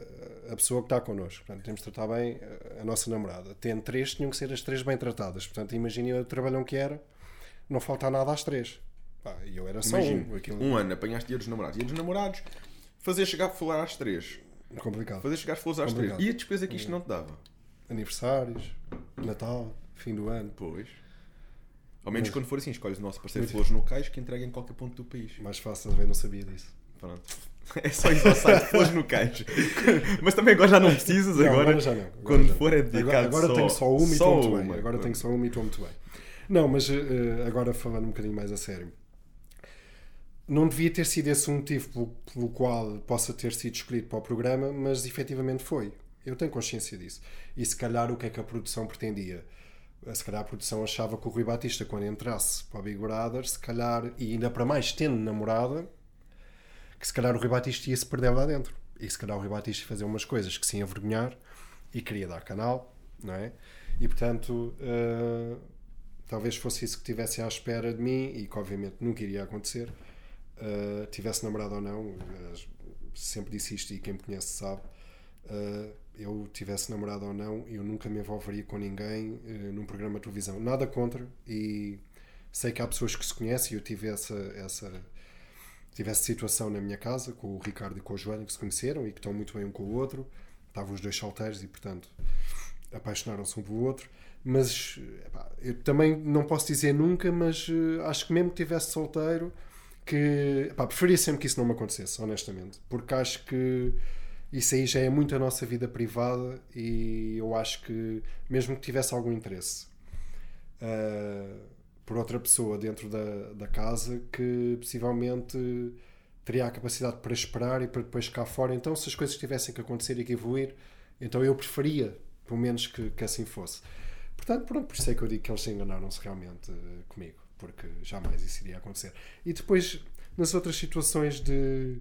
a pessoa que está connosco. Portanto, temos de tratar bem eh, a nossa namorada. Tendo três, tinham que ser as três bem tratadas. Portanto, imaginem o trabalhão que era, não faltar nada às três. Pá, E eu era só Imagina, um. Aquilo um ano apanhaste dia dos namorados. Dia dos namorados, fazer chegar a falar às três. complicado. Fazer chegar flores às Complicado. três. E a despesa que isto não te dava? Aniversários, Natal, fim do ano. Pois. Ao menos Mas- quando for assim, escolhes o nosso parceiro de flores no cais que entrega em qualquer ponto do país. Mais fácil ver, não sabia disso. Pronto. É só site, flores no cais. Mas também agora já não precisas, Não, agora, já não. Agora quando já for é dedicado Agora, agora só, tenho só uma e estou muito bem. Agora tenho só uma e estou muito bem. Não, mas eh, agora falando um bocadinho mais a sério. Não devia ter sido esse o motivo pelo, pelo qual possa ter sido escolhido para o programa, mas efetivamente foi. Eu tenho consciência disso. E se calhar o que é que a produção pretendia? Se calhar a produção achava que o Rui Batista, quando entrasse para o Big Brother, se calhar, e ainda para mais tendo namorada, que se calhar o Rui Batista ia se perder lá dentro. E se calhar o Rui Batista ia fazer umas coisas que se ia envergonhar e queria dar canal não é? E portanto, uh, talvez fosse isso que estivesse à espera de mim e que obviamente nunca iria acontecer, uh, tivesse namorado ou não, sempre disse isto e quem me conhece sabe. Uh, eu tivesse namorado ou não, eu nunca me envolveria com ninguém uh, num programa de televisão. Nada contra e sei que há pessoas que se conhecem eu tive essa, essa, tive essa situação na minha casa com o Ricardo e com a Joana que se conheceram e que estão muito bem um com o outro. Estavam os dois solteiros e, portanto, apaixonaram-se um pelo outro. Mas epá, eu também não posso dizer nunca, mas uh, acho que mesmo que tivesse solteiro, que epá, preferia sempre que isso não me acontecesse, honestamente, porque acho que isso aí já é muito a nossa vida privada e eu acho que, mesmo que tivesse algum interesse uh, por outra pessoa dentro da, da casa, que possivelmente teria a capacidade para esperar e para depois cá fora. Então, se as coisas tivessem que acontecer e que evoluir, então eu preferia, pelo menos, que, que assim fosse. Portanto, pronto, por isso é que eu digo que eles se enganaram-se realmente uh, comigo, porque jamais isso iria acontecer. E depois, nas outras situações de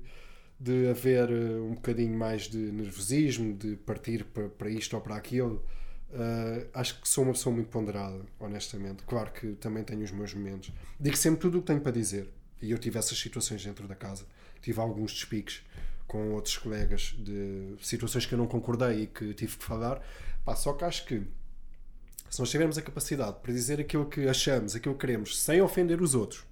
de haver uh, um bocadinho mais de nervosismo, de partir para, para isto ou para aquilo. Uh, acho que sou uma pessoa muito ponderada, honestamente. Claro que também tenho os meus momentos. Digo sempre tudo o que tenho para dizer. E eu tive essas situações dentro da casa. Tive alguns despiques com outros colegas de situações que eu não concordei e que tive que falar. Pá, só que acho que se nós tivermos a capacidade para dizer aquilo que achamos, aquilo que queremos, sem ofender os outros,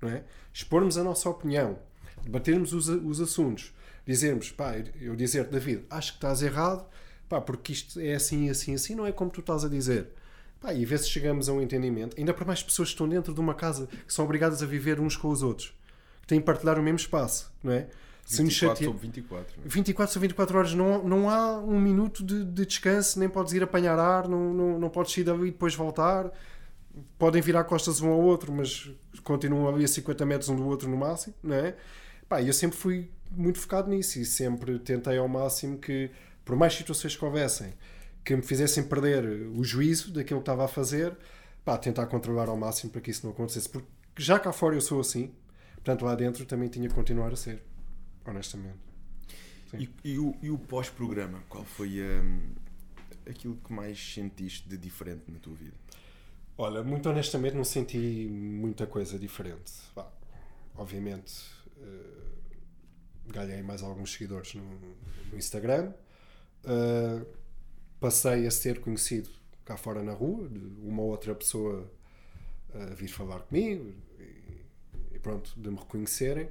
não é? expormos a nossa opinião, debatermos os, os assuntos, dizermos, pá, eu dizer, David, acho que estás errado, pá, porque isto é assim, assim, assim, não é como tu estás a dizer. Pá, e ver se chegamos a um entendimento, ainda para mais pessoas que estão dentro de uma casa que são obrigadas a viver uns com os outros, que têm que partilhar o mesmo espaço, não é? 24 sobre 24. 24 sobre 24 horas, não, não há um minuto de, de descanso, nem podes ir apanhar ar, não, não, não podes ir dali e depois voltar. Podem virar costas um ao outro, mas continuam ali a 50 metros um do outro no máximo, não é? Pá, eu sempre fui muito focado nisso e sempre tentei ao máximo que, por mais situações que houvessem que me fizessem perder o juízo daquilo que estava a fazer, pá, tentar controlar ao máximo para que isso não acontecesse. Porque já cá fora eu sou assim, portanto lá dentro também tinha que continuar a ser, honestamente. E, e, o, e o pós-programa, qual foi um, aquilo que mais sentiste de diferente na tua vida? Olha, muito honestamente não senti muita coisa diferente. Bah, obviamente uh, ganhei mais alguns seguidores no, no Instagram. Uh, passei a ser conhecido cá fora na rua, de uma outra pessoa a vir falar comigo e, e pronto, de me reconhecerem.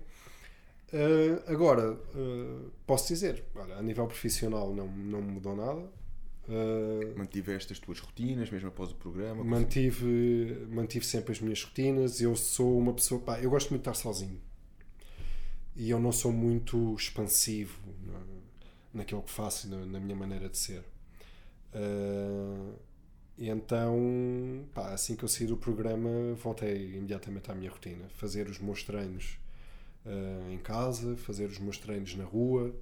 Uh, agora, uh, posso dizer, olha, a nível profissional não, não mudou nada. Uh, Mantiveste as tuas rotinas mesmo após o programa? Mantive, mantive sempre as minhas rotinas. Eu sou uma pessoa, pá, eu gosto muito de estar sozinho e eu não sou muito expansivo naquilo que faço na, na minha maneira de ser. Uh, e então, pá, assim que eu saí do programa, voltei imediatamente à minha rotina. Fazer os meus treinos uh, em casa, fazer os meus treinos na rua.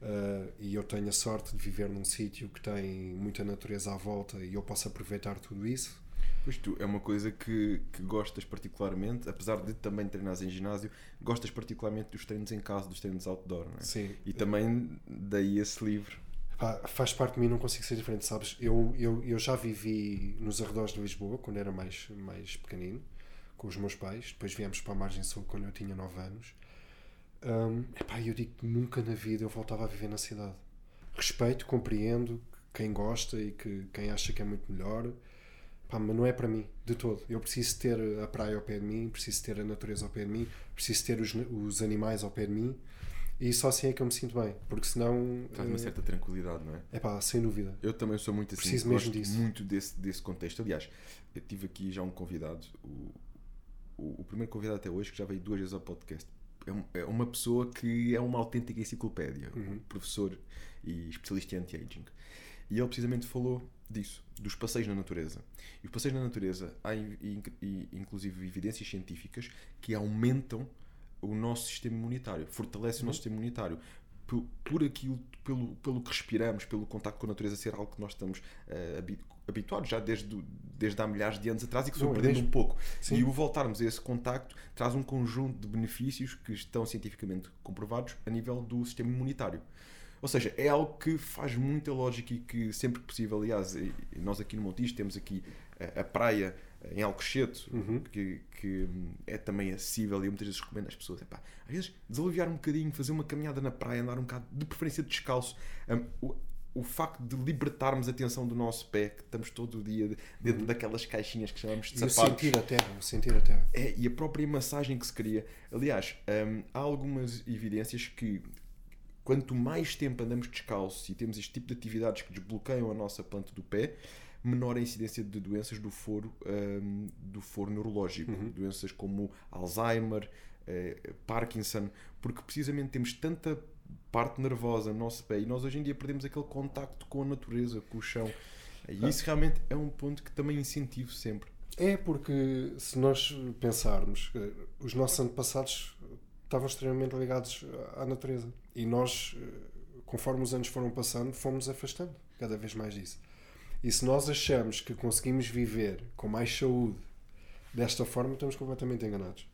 Uh, e eu tenho a sorte de viver num sítio que tem muita natureza à volta e eu posso aproveitar tudo isso. Pois tu, é uma coisa que, que gostas particularmente, apesar de também treinares em ginásio, gostas particularmente dos treinos em casa, dos treinos outdoor, não é? Sim. E também daí esse livro. faz parte de mim, não consigo ser diferente, sabes? Eu, eu, eu já vivi nos arredores de Lisboa, quando era mais, mais pequenino, com os meus pais. Depois viemos para a Margem Sul quando eu tinha 9 anos. Um, epá, eu digo que nunca na vida eu voltava a viver na cidade. Respeito, compreendo quem gosta e que quem acha que é muito melhor Pá, mas não é para mim, de todo. Eu preciso ter a praia ao pé de mim, preciso ter a natureza ao pé de mim, preciso ter os, os animais ao pé de mim e só assim é que eu me sinto bem, porque senão. Traz uma uh, certa tranquilidade, não é? É pá, sem dúvida. Eu também sou muito assim, preciso mesmo disso. muito desse, desse contexto. Aliás, eu tive aqui já um convidado, o, o, o primeiro convidado até hoje, que já veio duas vezes ao podcast. É, um, é uma pessoa que é uma autêntica enciclopédia, uhum. um professor e especialista em anti-aging. E ele precisamente falou disso, dos passeios na natureza. E os passeios na natureza, há inclusive evidências científicas que aumentam o nosso sistema imunitário, fortalece uhum. o nosso sistema imunitário. Por, por aquilo, pelo, pelo que respiramos, pelo contacto com a natureza ser algo que nós estamos uh, habituados já desde, desde há milhares de anos atrás e que foi é perdendo um pouco. Sim. E o voltarmos a esse contacto traz um conjunto de benefícios que estão cientificamente comprovados a nível do sistema imunitário. Ou seja, é algo que faz muita lógica e que sempre que possível, aliás, nós aqui no Montijo temos aqui a, a praia em Alcochete, Uhum. que, que é também acessível e eu muitas vezes recomendo às pessoas, epá, às vezes desaliviar um bocadinho, fazer uma caminhada na praia, andar um bocado, de preferência descalço. Um, o, o facto de libertarmos a tensão do nosso pé, que estamos todo o dia dentro daquelas caixinhas que chamamos de E o sapatos. sentir a terra, o sentir a terra. É, e a própria massagem que se cria. Aliás, hum, há algumas evidências que quanto mais tempo andamos descalços e temos este tipo de atividades que desbloqueiam a nossa planta do pé, menor a incidência de doenças do foro, hum, do foro neurológico. Doenças como Alzheimer, eh, Parkinson, porque precisamente temos tanta parte nervosa no nosso pé e nós hoje em dia perdemos aquele contacto com a natureza, com o chão. E isso realmente é um ponto que também incentivo sempre. É porque se nós pensarmos, eh, os nossos antepassados estavam extremamente ligados à natureza e nós, eh, conforme os anos foram passando, fomos afastando cada vez mais disso. E se nós achamos que conseguimos viver com mais saúde desta forma, estamos completamente enganados.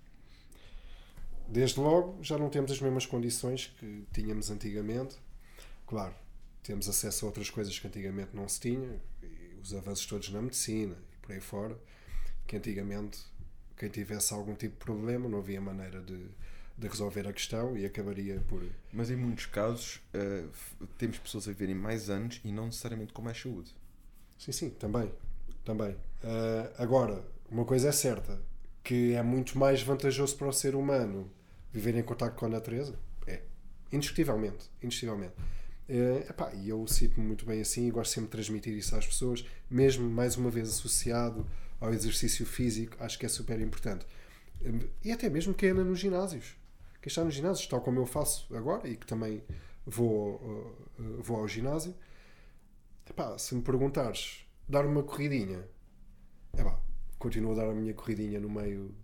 Desde logo, já não temos as mesmas condições que tínhamos antigamente. Claro, temos acesso a outras coisas que antigamente não se tinha, os avanços todos na medicina e por aí fora, que antigamente quem tivesse algum tipo de problema não havia maneira de, de resolver a questão e acabaria por. Mas em muitos casos f- temos pessoas a viverem mais anos e não necessariamente com mais saúde. Sim, sim, também. também. Ah, agora, uma coisa é certa, que é muito mais vantajoso para o ser humano viver em contato com a natureza. É. Indiscutivelmente. Indiscutivelmente. Eh, epá, e eu sinto-me muito bem assim e gosto sempre de transmitir isso às pessoas, mesmo mais uma vez associado ao exercício físico, acho que é super importante. E até mesmo quem anda nos ginásios. Quem está nos ginásios, tal como eu faço agora e que também vou, eh, vou ao ginásio, Epá, se me perguntares dar uma corridinha, epá, continuo a dar a minha corridinha no meio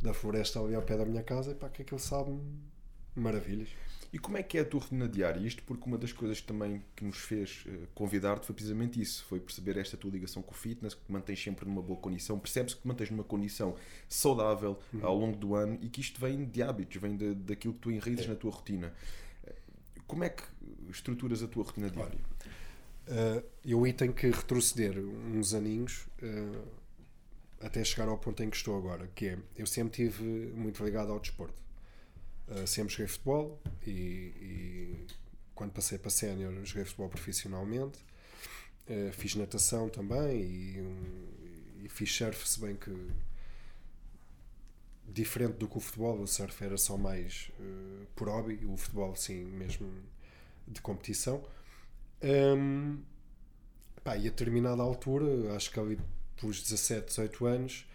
da floresta ali ao pé da minha casa, epá, que aquilo sabe maravilhas. E como é que é a tua rotina diária? Isto porque uma das coisas também que nos fez eh, convidar-te foi precisamente isso, foi perceber esta tua ligação com o fitness, que te mantens sempre numa boa condição, percebes que te mantens numa condição saudável ao longo do ano e que isto vem de hábitos, vem de, daquilo que tu enraizes na tua rotina. Eh, Como é que estruturas a tua rotina diária? Uh, eu aí tenho que retroceder uns aninhos até chegar ao ponto em que estou agora, que é, eu sempre estive muito ligado ao desporto. Uh, sempre joguei futebol e, e quando passei para sénior joguei futebol profissionalmente. Uh, fiz natação também e, um, e fiz surf, se bem que diferente do que o futebol, o surf era só mais uh, por hobby, o futebol sim mesmo de competição. Um, pá, e a determinada altura, acho que ali pelos 17, 18 anos,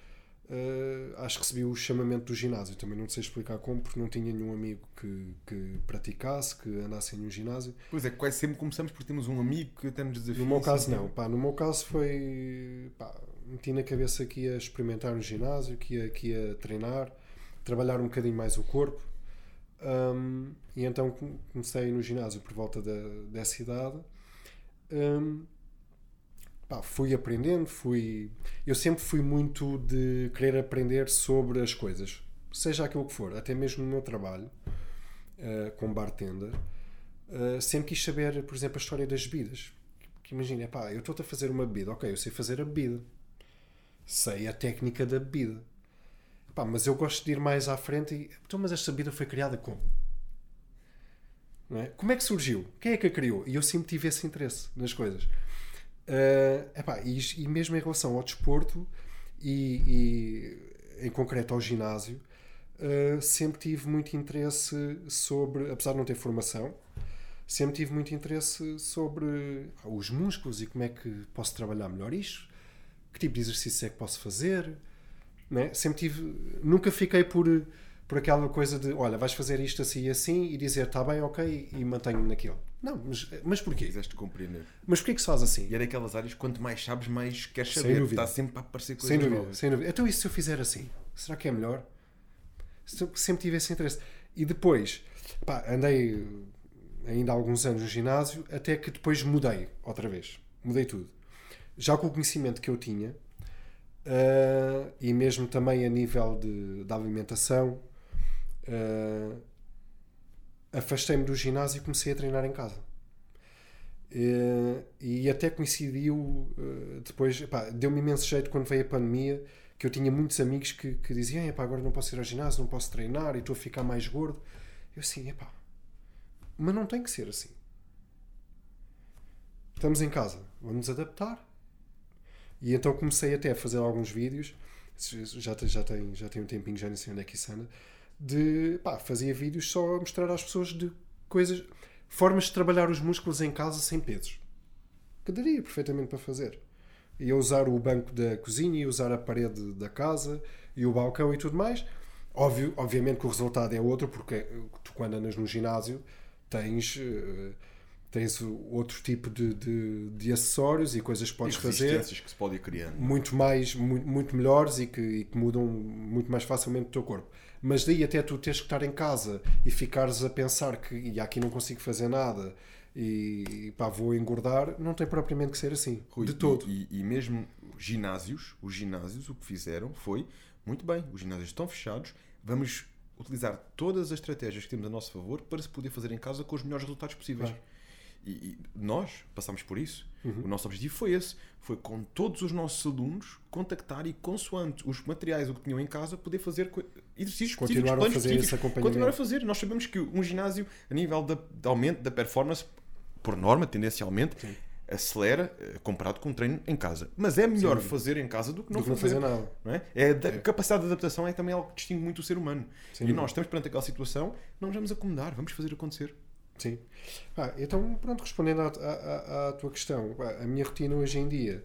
uh, acho que recebi o chamamento do ginásio. Também não sei explicar como, porque não tinha nenhum amigo que, que praticasse, que andasse em um ginásio. Pois é, quase sempre começamos porque temos um amigo que até nos desafia. No meu caso, não. Pá, no meu caso foi. Pá, meti na cabeça que ia experimentar no ginásio, que ia, que ia treinar, trabalhar um bocadinho mais o corpo. Um, e então com- comecei no ginásio por volta da, dessa idade. Um, pá, fui aprendendo, fui. Eu sempre fui muito de querer aprender sobre as coisas, seja aquilo que for, até mesmo no meu trabalho uh, como bartender. Uh, sempre quis saber, por exemplo, a história das bebidas. Que imagina, pá, eu estou-te a fazer uma bebida, ok, eu sei fazer a bebida, sei a técnica da bebida, pá, mas eu gosto de ir mais à frente e, então, mas esta bebida foi criada como? É? Como é que surgiu? Quem é que a criou? E eu sempre tive esse interesse nas coisas. Uh, epá, e, e mesmo em relação ao desporto e, e em concreto ao ginásio, uh, sempre tive muito interesse sobre, apesar de não ter formação, sempre tive muito interesse sobre ah, os músculos e como é que posso trabalhar melhor isto, que tipo de exercício é que posso fazer. Não é? Sempre tive, nunca fiquei por, por aquela coisa de olha, vais fazer isto assim e assim e dizer está bem, ok, e mantenho-me naquilo. Não, mas, mas porquê? Quiseste compreender. Mas porquê que se faz assim? E é daquelas áreas quanto mais sabes, mais queres Sem saber. dúvida. Está sempre a aparecer coisas Sem dúvida, novas. sem dúvida. Então, e se eu fizer assim? Será que é melhor? Se- Sempre tive esse interesse. E depois, pá, andei ainda há alguns anos no ginásio, até que depois mudei outra vez. Mudei tudo. Já com o conhecimento que eu tinha, ah, e mesmo também a nível de, da alimentação, ah, afastei-me do ginásio e comecei a treinar em casa. Eh, e até coincidiu eh, depois, deu-me imenso jeito quando veio a pandemia, que eu tinha muitos amigos que, que diziam: epá, agora não posso ir ao ginásio, não posso treinar e estou a ficar mais gordo. Eu assim, epá, mas não tem que ser assim. Estamos em casa, vamos adaptar. E então comecei até a fazer alguns vídeos, já, já, tem, já tem um tempinho, já nem sei onde é que isso anda, de pá, fazia vídeos só a mostrar às pessoas de coisas, formas de trabalhar os músculos em casa sem pesos. Que daria perfeitamente para fazer. Ia usar o banco da cozinha, ia usar a parede da casa e o balcão e tudo mais. Óbvio, obviamente que o resultado é outro, porque tu quando andas no ginásio tens, eh, tens outro tipo de, de, de acessórios e coisas que podes e fazer. que se pode ir criando. Muito, mais, muito, muito melhores e que, e que mudam muito mais facilmente o teu corpo. Mas daí até tu teres que estar em casa e ficares a pensar que e aqui não consigo fazer nada e pá, vou engordar, não tem propriamente que ser assim. Rui, de todo. E, e, mesmo ginásios, os ginásios o que fizeram foi, muito bem, os ginásios estão fechados, vamos utilizar todas as estratégias que temos a nosso favor para se poder fazer em casa com os melhores resultados possíveis. Claro. E, e, nós passámos por isso. Uhum. O nosso objetivo foi esse. Foi com todos os nossos alunos contactar e, consoante os materiais o que tinham em casa, poder fazer exercícios Continuar a fazer esse acompanhamento. Continuar a fazer. Nós sabemos que um ginásio, a nível de, de aumento da performance, por norma, tendencialmente, Sim. acelera eh, comparado com um treino em casa. Mas é melhor Sim. fazer em casa do que não, do fazer. não fazer nada. Não é? É, a é. capacidade de adaptação é também algo que distingue muito o ser humano. Sim. E nós estamos perante aquela situação, não vamos acomodar, vamos fazer acontecer. Sim. Ah, então, pronto, respondendo à, à, à, tua questão, a minha rotina hoje em dia,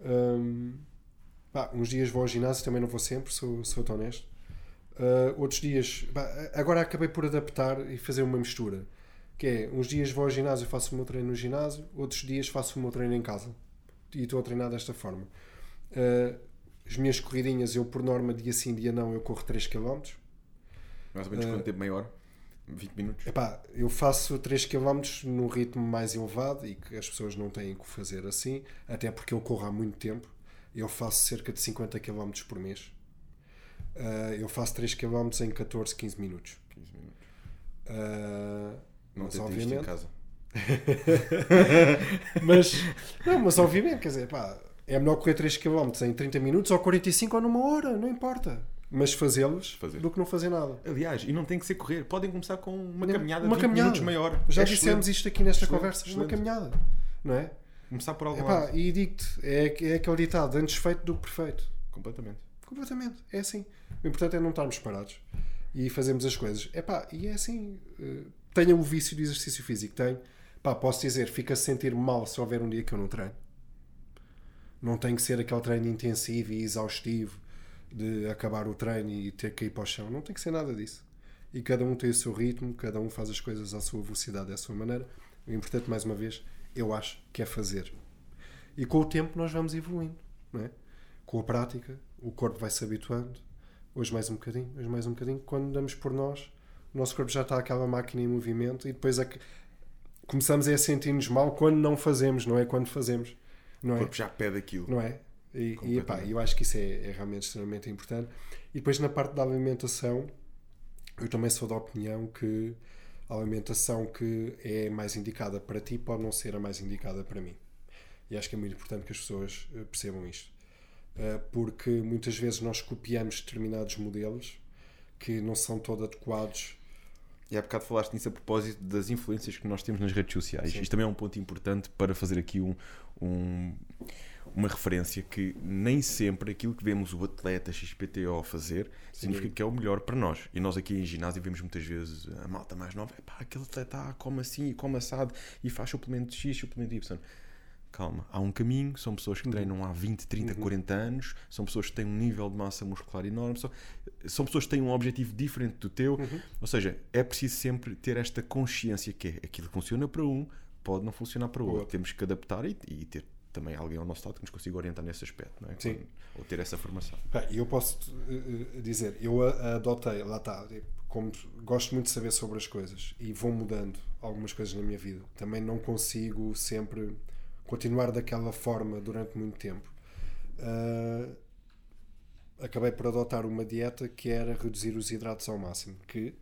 hum, pá, uns dias vou ao ginásio, também não vou sempre, sou, sou honesto. Uh, outros dias, agora acabei por adaptar e fazer uma mistura. Que é, uns dias vou ao ginásio e faço o meu treino no ginásio, outros dias faço o meu treino em casa. E estou a treinar desta forma. Uh, as minhas corridinhas, eu por norma, dia sim, dia não, eu corro 3 km. Mais ou menos uh, quanto tempo maior? 20 minutos? Epá, eu faço 3 km num ritmo mais elevado e que as pessoas não têm que fazer assim, até porque eu corro há muito tempo. Eu faço cerca de 50 km por mês. Uh, eu faço 3 km em 14, 15 minutos. 15 minutos. Uh, não mas, obviamente... em casa. mas, não, mas obviamente, quer dizer, pá, é melhor correr 3 km em 30 minutos ou 45 ou numa hora, não importa mas fazê-los fazer. do que não fazer nada. Aliás, e não tem que ser correr, podem começar com uma caminhada uma de 20 caminhada. minutos maior. Já é dissemos excelente. isto aqui nesta excelente. conversa, excelente. uma caminhada, não é? Começar por algum Epá, lado. E digo-te, é, é aquele ditado, antes feito do que perfeito. Completamente. Completamente, é assim. O importante é não estarmos parados e fazermos as coisas. Epá, e é assim, uh, tenha o vício de exercício físico, tem. Pá, posso dizer, fica a sentir mal se houver um dia que eu não treino. Não tem que ser aquele treino intensivo e exaustivo de acabar o treino e ter que ir para o chão. Não tem que ser nada disso. E cada um tem o seu ritmo, cada um faz as coisas à sua velocidade, à sua maneira. O importante, mais uma vez, eu acho que é fazer. E com o tempo nós vamos evoluindo, não é? Com a prática, o corpo vai se habituando. Hoje mais um bocadinho, hoje mais um bocadinho. Quando damos por nós, o nosso corpo já está aquela máquina em movimento e depois é começamos a sentir-nos mal quando não fazemos, não é? Quando fazemos. Não o corpo é? já pede aquilo. Não é? E, e epá, eu acho que isso é, é, realmente extremamente importante. E depois na parte da alimentação, eu também sou da opinião que a alimentação que é mais indicada para ti pode não ser a mais indicada para mim. E acho que é muito importante que as pessoas eh, percebam isto. Eh, porque muitas vezes nós copiamos determinados modelos que não são todos adequados e há bocado falaste nisso a propósito das influências que nós temos nas redes sociais. Sim. Isto também é um ponto importante para fazer aqui um, um, uma referência que nem sempre aquilo que vemos o atleta XPTO fazer Sim. significa que é o melhor para nós. E nós aqui em ginásio vemos muitas vezes a malta mais nova, pá, aquele atleta ah, come assim, come assado e faz suplemento X, suplemento Y. Calma, há um caminho, são pessoas que uhum. treinam há 20, 30, uhum. 40 anos, são pessoas que têm um nível de massa muscular enorme, são, são pessoas que têm um objetivo diferente do teu. Uhum. Ou seja, é preciso sempre ter esta consciência que é aquilo que funciona para um, pode não funcionar para o outro. Temos que adaptar e, e ter também alguém ao nosso lado que nos consiga orientar nesse aspecto, não é? Sim. ou ter essa formação. Eu posso uh, dizer, eu adotei, lá está, como gosto muito de saber sobre as coisas e vou mudando algumas coisas na minha vida. Também não consigo sempre continuar daquela forma durante muito tempo. Uh, acabei por adotar uma dieta que era reduzir os hidratos ao máximo, que,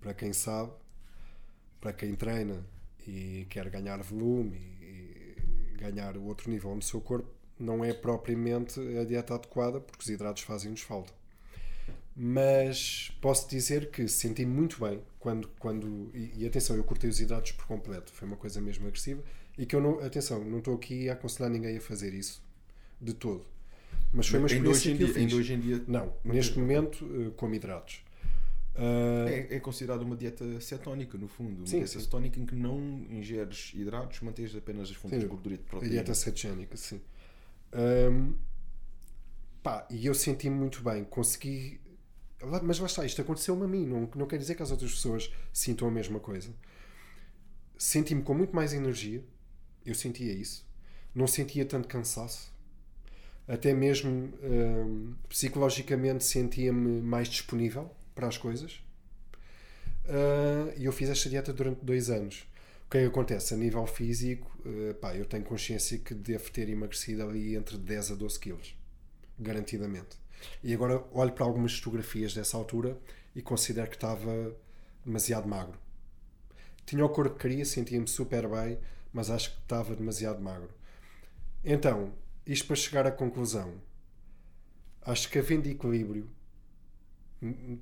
para quem sabe, para quem treina e quer ganhar volume e, ganhar outro nível no seu corpo, não é propriamente a dieta adequada, porque os hidratos fazem-nos falta. Mas posso dizer que senti muito bem quando. quando e, e, atenção, eu cortei os hidratos por completo, foi uma coisa mesmo agressiva. E que eu não. Atenção, não estou aqui a aconselhar ninguém a fazer isso de todo. Mas foi uma experiência ainda hoje, dia, hoje em dia. Não, neste momento, uh, como hidratos. Uh... É, é considerado uma dieta cetónica, no fundo. Uma sim, dieta sim. cetónica em que não ingeres hidratos, mantens apenas as fontes sim, de gordura e de proteína. Dieta cetogénica, sim. Um, pá, e eu senti-me muito bem, consegui. Mas lá está, isto aconteceu-me a mim, não, não quer dizer que as outras pessoas sintam a mesma coisa. Senti-me com muito mais energia, eu sentia isso, não sentia tanto cansaço, até mesmo um, psicologicamente sentia-me mais disponível para as coisas. Uh, e eu fiz esta dieta durante dois anos que é que acontece? A nível físico, uh, pá, eu tenho consciência que devo ter emagrecido ali entre 10 a 12 quilos. Garantidamente. E agora olho para algumas fotografias dessa altura e considero que estava demasiado magro. Tinha o corpo que queria, sentia-me super bem, mas acho que estava demasiado magro. Então, isto para chegar à conclusão, acho que havendo equilíbrio,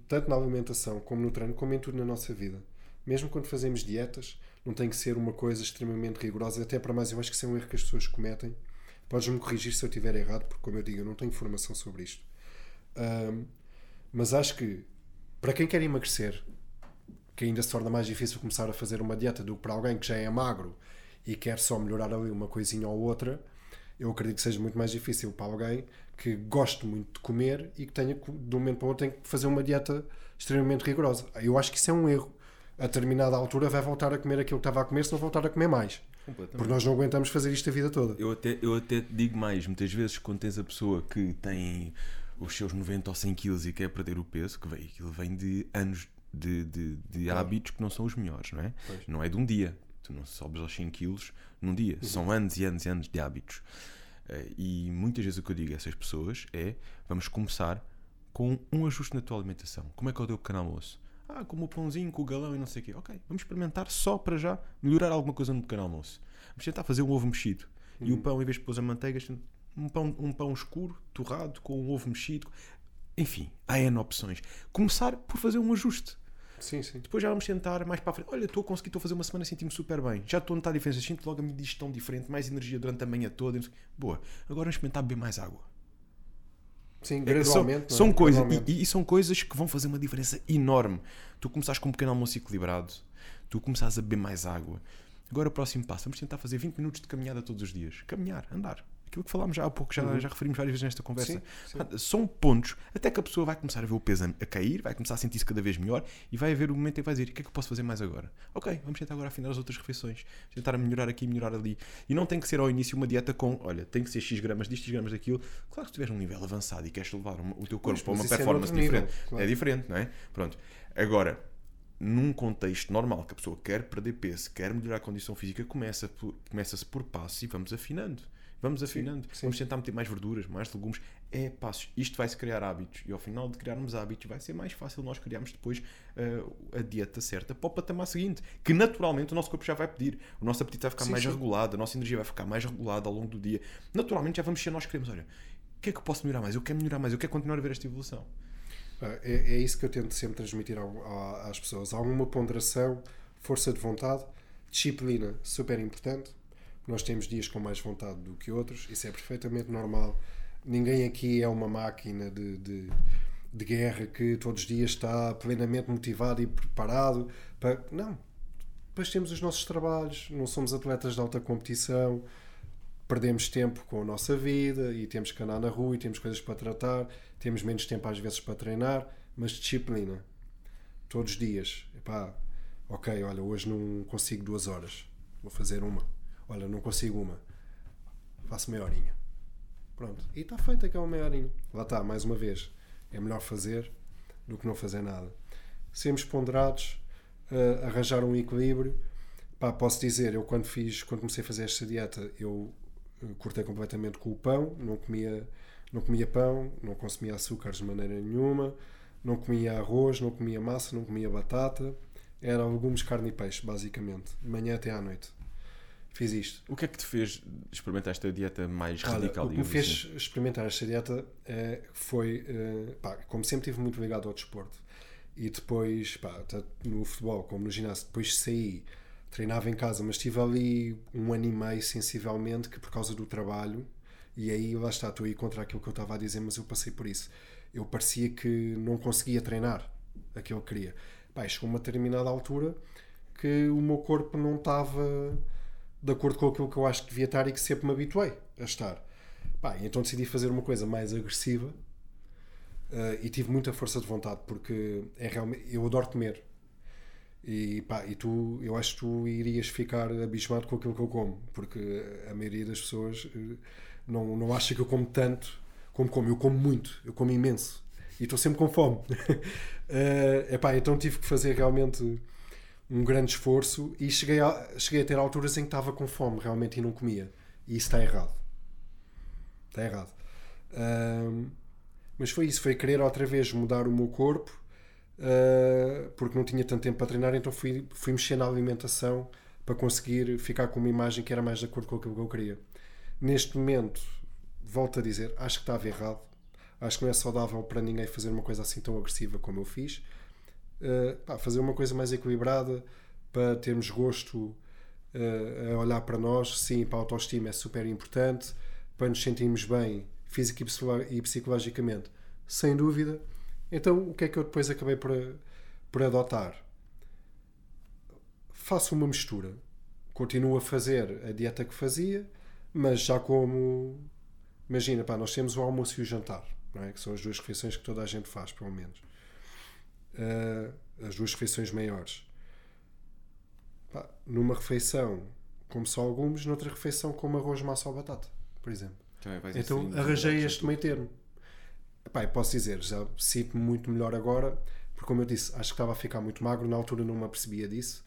tanto na alimentação como no treino, como em tudo na nossa vida, mesmo quando fazemos dietas, não tem que ser uma coisa extremamente rigorosa, até para mais eu acho que isso é um erro que as pessoas cometem. Podes-me corrigir se eu estiver errado, porque, como eu digo, eu não tenho informação sobre isto. Um, mas acho que, para quem quer emagrecer, que ainda se torna mais difícil começar a fazer uma dieta do que para alguém que já é magro e quer só melhorar ali uma coisinha ou outra, eu acredito que seja muito mais difícil para alguém que goste muito de comer e que tenha, de um momento para o outro, tem que fazer uma dieta extremamente rigorosa. Eu acho que isso é um erro a determinada altura vai voltar a comer aquilo que estava a comer se não voltar a comer mais. Porque nós não aguentamos fazer isto a vida toda. Eu até, eu até digo mais, muitas vezes quando tens a pessoa que tem os seus 90 ou 100 quilos e quer perder o peso, que vem, aquilo vem de anos de, de, de claro. hábitos que não são os melhores, não é? Pois. Não é de um dia. Tu não sobes aos 100 quilos num dia. Uhum. São anos e anos e anos de hábitos. Eh, e muitas vezes o que eu digo a essas pessoas é: vamos começar com um ajuste na tua alimentação. Como é que é o teu pequeno almoço? Ah, como o pãozinho com o galão e não sei o quê. Ok, vamos experimentar só para já melhorar alguma coisa no pequeno almoço. Vamos tentar fazer um ovo mexido. Uhum. E o uhum. pão, em vez de pôr a manteiga, um pão, um pão escuro, torrado, com um ovo mexido. Enfim, há N opções. Começar por fazer um ajuste. Sim, sim. Depois já vamos tentar mais para a frente. Olha, estou a conseguir, estou a fazer uma semana, senti-me super bem. Já estou a notar a diferença. Sinto logo a minha digestão diferente, mais energia durante a manhã toda. Boa. Agora vamos experimentar beber mais água. Sim, gradualmente. São, são é? coisas, e, e, são coisas que vão fazer uma diferença enorme. Tu começaste com um pequeno almoço equilibrado, tu começaste a beber mais água. Agora o próximo passo, vamos tentar fazer 20 minutos de caminhada todos os dias. Caminhar, andar aquilo que falámos já há pouco, já, uhum. já referimos várias vezes nesta conversa. Sim, sim. São pontos até que a pessoa vai começar a ver o peso a cair, vai começar a sentir-se cada vez melhor e vai haver o momento em que vai dizer: o que é que eu posso fazer mais agora? Ok, vamos tentar agora afinar as outras refeições, tentar melhorar aqui, melhorar ali. E não tem que ser ao início uma dieta com: olha, tem que ser X gramas disto, X gramas daquilo. Claro que se tiveres um nível avançado e queres levar o teu corpo para uma é performance é diferente, nível, claro. é diferente, não é? Pronto. Agora, num contexto normal, que a pessoa quer perder peso, quer melhorar a condição física, começa-se por, começa por passos e vamos afinando. Vamos afinando. Sim, sim. Vamos tentar meter mais verduras, mais legumes. É passos. Isto vai-se criar hábitos. E ao final de criarmos hábitos, vai ser mais fácil nós criarmos depois uh, a dieta certa para o patamar seguinte. Que naturalmente o nosso corpo já vai pedir. O nosso apetite vai ficar sim, mais regulado, a nossa energia vai ficar mais regulada ao longo do dia. Naturalmente já vamos ser nós que queremos. Olha, o que é que eu posso melhorar mais? Eu quero melhorar mais, eu quero continuar a ver esta evolução. É, é isso que eu tento sempre transmitir às pessoas. Alguma ponderação, força de vontade, disciplina, super importante nós temos dias com mais vontade do que outros, isso é perfeitamente normal. Ninguém aqui é uma máquina de, de, de guerra que todos os dias está plenamente motivado e preparado para. Não. Depois temos os nossos trabalhos, não somos atletas de alta competição, perdemos tempo com a nossa vida e temos que andar na rua e temos coisas para tratar, temos menos tempo às vezes para treinar, mas disciplina. Todos os dias. Epá, ok, olha, hoje não consigo duas horas, vou fazer uma Olha, não consigo uma. Faço meia horinha. Pronto. E está feita aquela meia horinha. Lá está, mais uma vez. É melhor fazer do que não fazer nada. Sermos ponderados, uh, arranjar um equilíbrio. Pá, posso dizer, eu quando fiz, quando comecei a fazer esta dieta, eu uh, cortei completamente com o pão, não comia, não comia pão, não consumia açúcares de maneira nenhuma, não comia arroz, não comia massa, não comia batata, Era legumes, carne e peixe, basicamente. De manhã até à noite. Fiz isto. O que é que te fez experimentar esta dieta mais Olha, radical? o que me digamos fez assim? experimentar esta dieta eh, foi, eh, pá, como sempre estive muito ligado ao desporto e depois, pá, tanto no futebol como no ginásio, depois saí, treinava em casa, mas estive ali um ano e meio sensivelmente que por causa do trabalho, e aí lá está, estou aí contra aquilo que eu estava a dizer, mas eu passei por isso. Eu parecia que não conseguia treinar aquilo que queria. Pá, chegou uma determinada altura que o meu corpo não estava de acordo com aquilo que eu acho que devia estar e que sempre me habituei a estar. Pá, então decidi fazer uma coisa mais agressiva eh, e tive muita força de vontade porque é realmente eu adoro comer. E pá, e tu eu acho que tu irias ficar abismado com aquilo que eu como porque a maioria das pessoas eh, não, não acha que eu como tanto como como, eu como muito, eu como imenso. E estou sempre com fome. Eh, epá, então tive que fazer realmente um grande esforço e cheguei a, cheguei a ter alturas em que estava com fome realmente e não comia. E isso está errado. Está errado. Mas foi isso, foi querer outra vez mudar o meu corpo ah, porque não tinha tanto tempo para treinar, então fui, fui mexer na alimentação para conseguir ficar com uma imagem que era mais de acordo com aquilo que eu queria. Neste momento, volto a dizer, acho que estava errado. Acho que não é saudável para ninguém fazer uma coisa assim tão agressiva como eu fiz. Uh, pá, fazer uma coisa mais equilibrada para termos gosto uh, a olhar para nós. Sim, para a autoestima é super importante, para nos sentirmos bem física e psicolo- psicologicamente, sem dúvida. Então, o que é que eu depois acabei por, por adotar? Faço uma mistura. Continuo a fazer a dieta que fazia, mas já como. Imagina, pá, nós temos o almoço e o jantar, é? que são as duas refeições que toda a gente faz, pelo menos. Uh, as duas refeições maiores. Pá, numa refeição como só alguns, noutra refeição como arroz, massa ou batata, por exemplo. Então inserindo arranjei este meio termo. Eu posso dizer, já sinto-me muito melhor agora, porque como eu disse, acho que estava a ficar muito magro, na altura não me apercebia disso.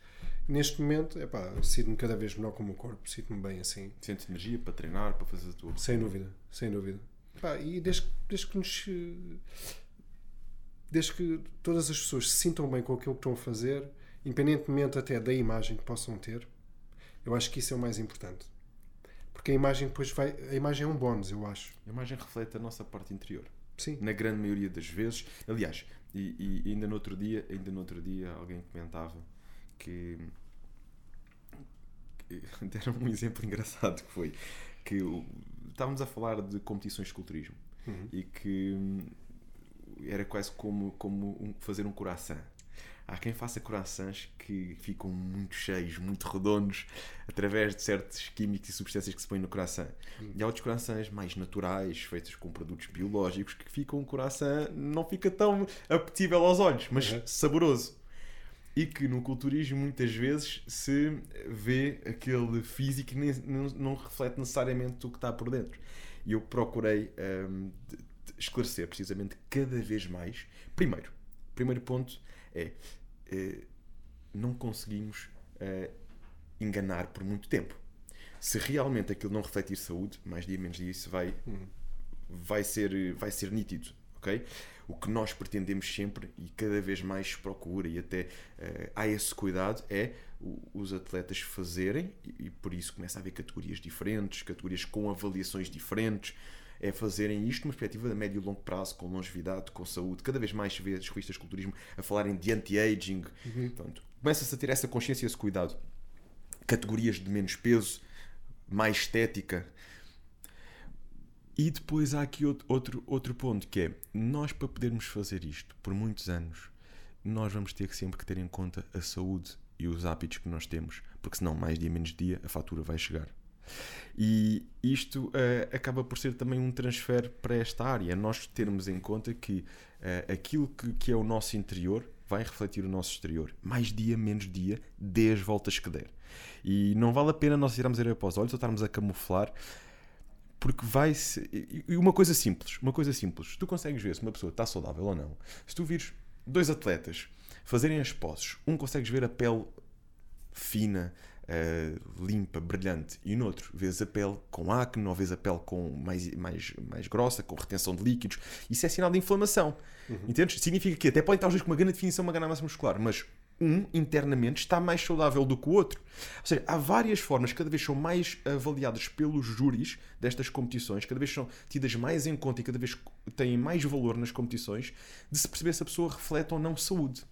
Neste momento, epá, sinto-me cada vez melhor com o meu corpo, sinto-me bem assim. Sentes energia para treinar, para fazer a tua. Sem dúvida, sem dúvida. Pá, e desde, desde que nos. Desde que todas as pessoas se sintam bem com aquilo que estão a fazer, independentemente até da imagem que possam ter, eu acho que isso é o mais importante. Porque a imagem depois vai. A imagem é um bónus, eu acho. A imagem reflete a nossa parte interior. Sim. Na grande maioria das vezes. Aliás, e, e ainda no outro dia, ainda no outro dia alguém comentava que, que deram um exemplo engraçado que foi que estávamos a falar de competições de culturismo Uhum. e que hum, era quase como, como um- fazer um coração. Há quem faça corações que ficam muito cheios, muito redondos, através de certos químicos e substâncias que se põem no coração. E há outros corações mais naturais, feitos com produtos biológicos, que ficam um coração, não fica tão apetível aos olhos, mas Uhum. saboroso. E que no culturismo muitas vezes se vê aquele físico que nem- não, não reflete necessariamente o que está por dentro. E eu procurei hum, esclarecer precisamente cada vez mais. Primeiro, primeiro ponto é eh, não conseguimos eh, enganar por muito tempo. Se realmente aquilo não refletir saúde, mais dia menos dia isso vai, vai, ser, vai ser nítido. ok? O que nós pretendemos sempre e cada vez mais se procura e até eh, há esse cuidado é os atletas fazerem e, e por isso começa a haver categorias diferentes, categorias com avaliações diferentes, é fazerem isto numa perspectiva de médio e longo prazo, com longevidade, com saúde. Cada vez mais se vê as revistas de culturismo a falarem de anti-aging. Portanto, começa-se a ter essa consciência e esse cuidado. Categorias de menos peso, mais estética. E depois há aqui outro, outro, outro ponto que é, nós para podermos fazer isto por muitos anos, nós vamos ter que sempre que ter em conta a saúde e os hábitos que nós temos, porque senão mais dia menos dia a fatura vai chegar. E isto eh, acaba por ser também um transfer para esta área, nós termos em conta que eh, aquilo que, que é o nosso interior vai refletir o nosso exterior, mais dia menos dia, dê as voltas que der. E não vale a pena nós tirarmos a para os olhos ou estarmos a camuflar porque vai se e e uma coisa simples uma coisa simples. Tu consegues ver se uma pessoa está saudável ou não. Se tu vires dois atletas fazerem as poses um consegues ver a pele fina eh, limpa brilhante e no outro vês a pele com acne ou vês a pele com mais mais mais grossa com retenção de líquidos isso é sinal de inflamação entendes significa que até podem estar os dois com uma grande definição uma grande massa muscular mas um internamente está mais saudável do que o outro. Ou seja, há várias formas, cada vez são mais avaliadas pelos júris destas competições, cada vez são tidas mais em conta e cada vez têm mais valor nas competições, de se perceber se a pessoa reflete ou não saúde.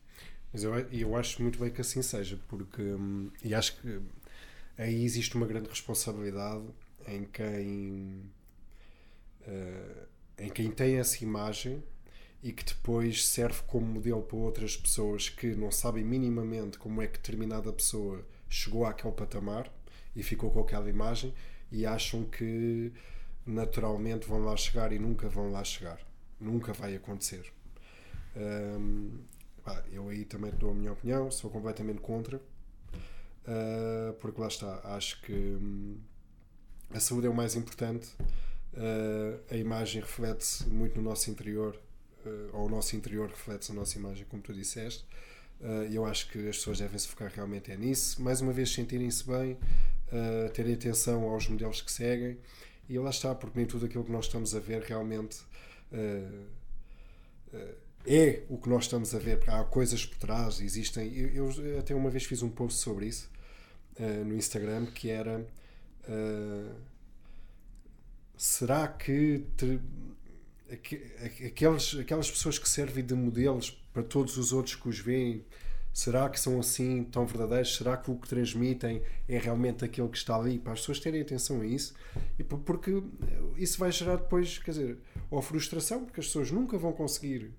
Mas eu, eu acho muito bem que assim seja, porque. hum, E acho que aí existe uma grande responsabilidade em quem. eh, em quem tem essa imagem e que depois serve como modelo para outras pessoas que não sabem minimamente como é que determinada pessoa chegou àquele patamar e ficou com aquela imagem e acham que naturalmente vão lá chegar e nunca vão lá chegar. Nunca vai acontecer. Hum, pá, eu aí também dou a minha opinião, sou completamente contra, uh, porque lá está, acho que hum, a saúde é o mais importante, uh, a imagem reflete muito no nosso interior, uh, ou o nosso interior reflete a nossa imagem, como tu disseste. Uh, eu acho que as pessoas devem se focar realmente é nisso, mais uma vez sentirem-se bem, terem atenção aos modelos que seguem, e lá está, porque nem tudo aquilo que nós estamos a ver realmente uh, é o que nós estamos a ver, porque há coisas por trás, existem. Eu, eu até uma vez fiz um post sobre isso uh, no Instagram que era uh, será que te, aqu- aqueles, aquelas pessoas que servem de modelos para todos os outros que os veem, será que são assim tão verdadeiros? Será que o que transmitem é realmente aquele que está ali? Para as pessoas terem atenção a isso, e por- porque isso vai gerar depois, quer dizer, ou frustração, porque as pessoas nunca vão conseguir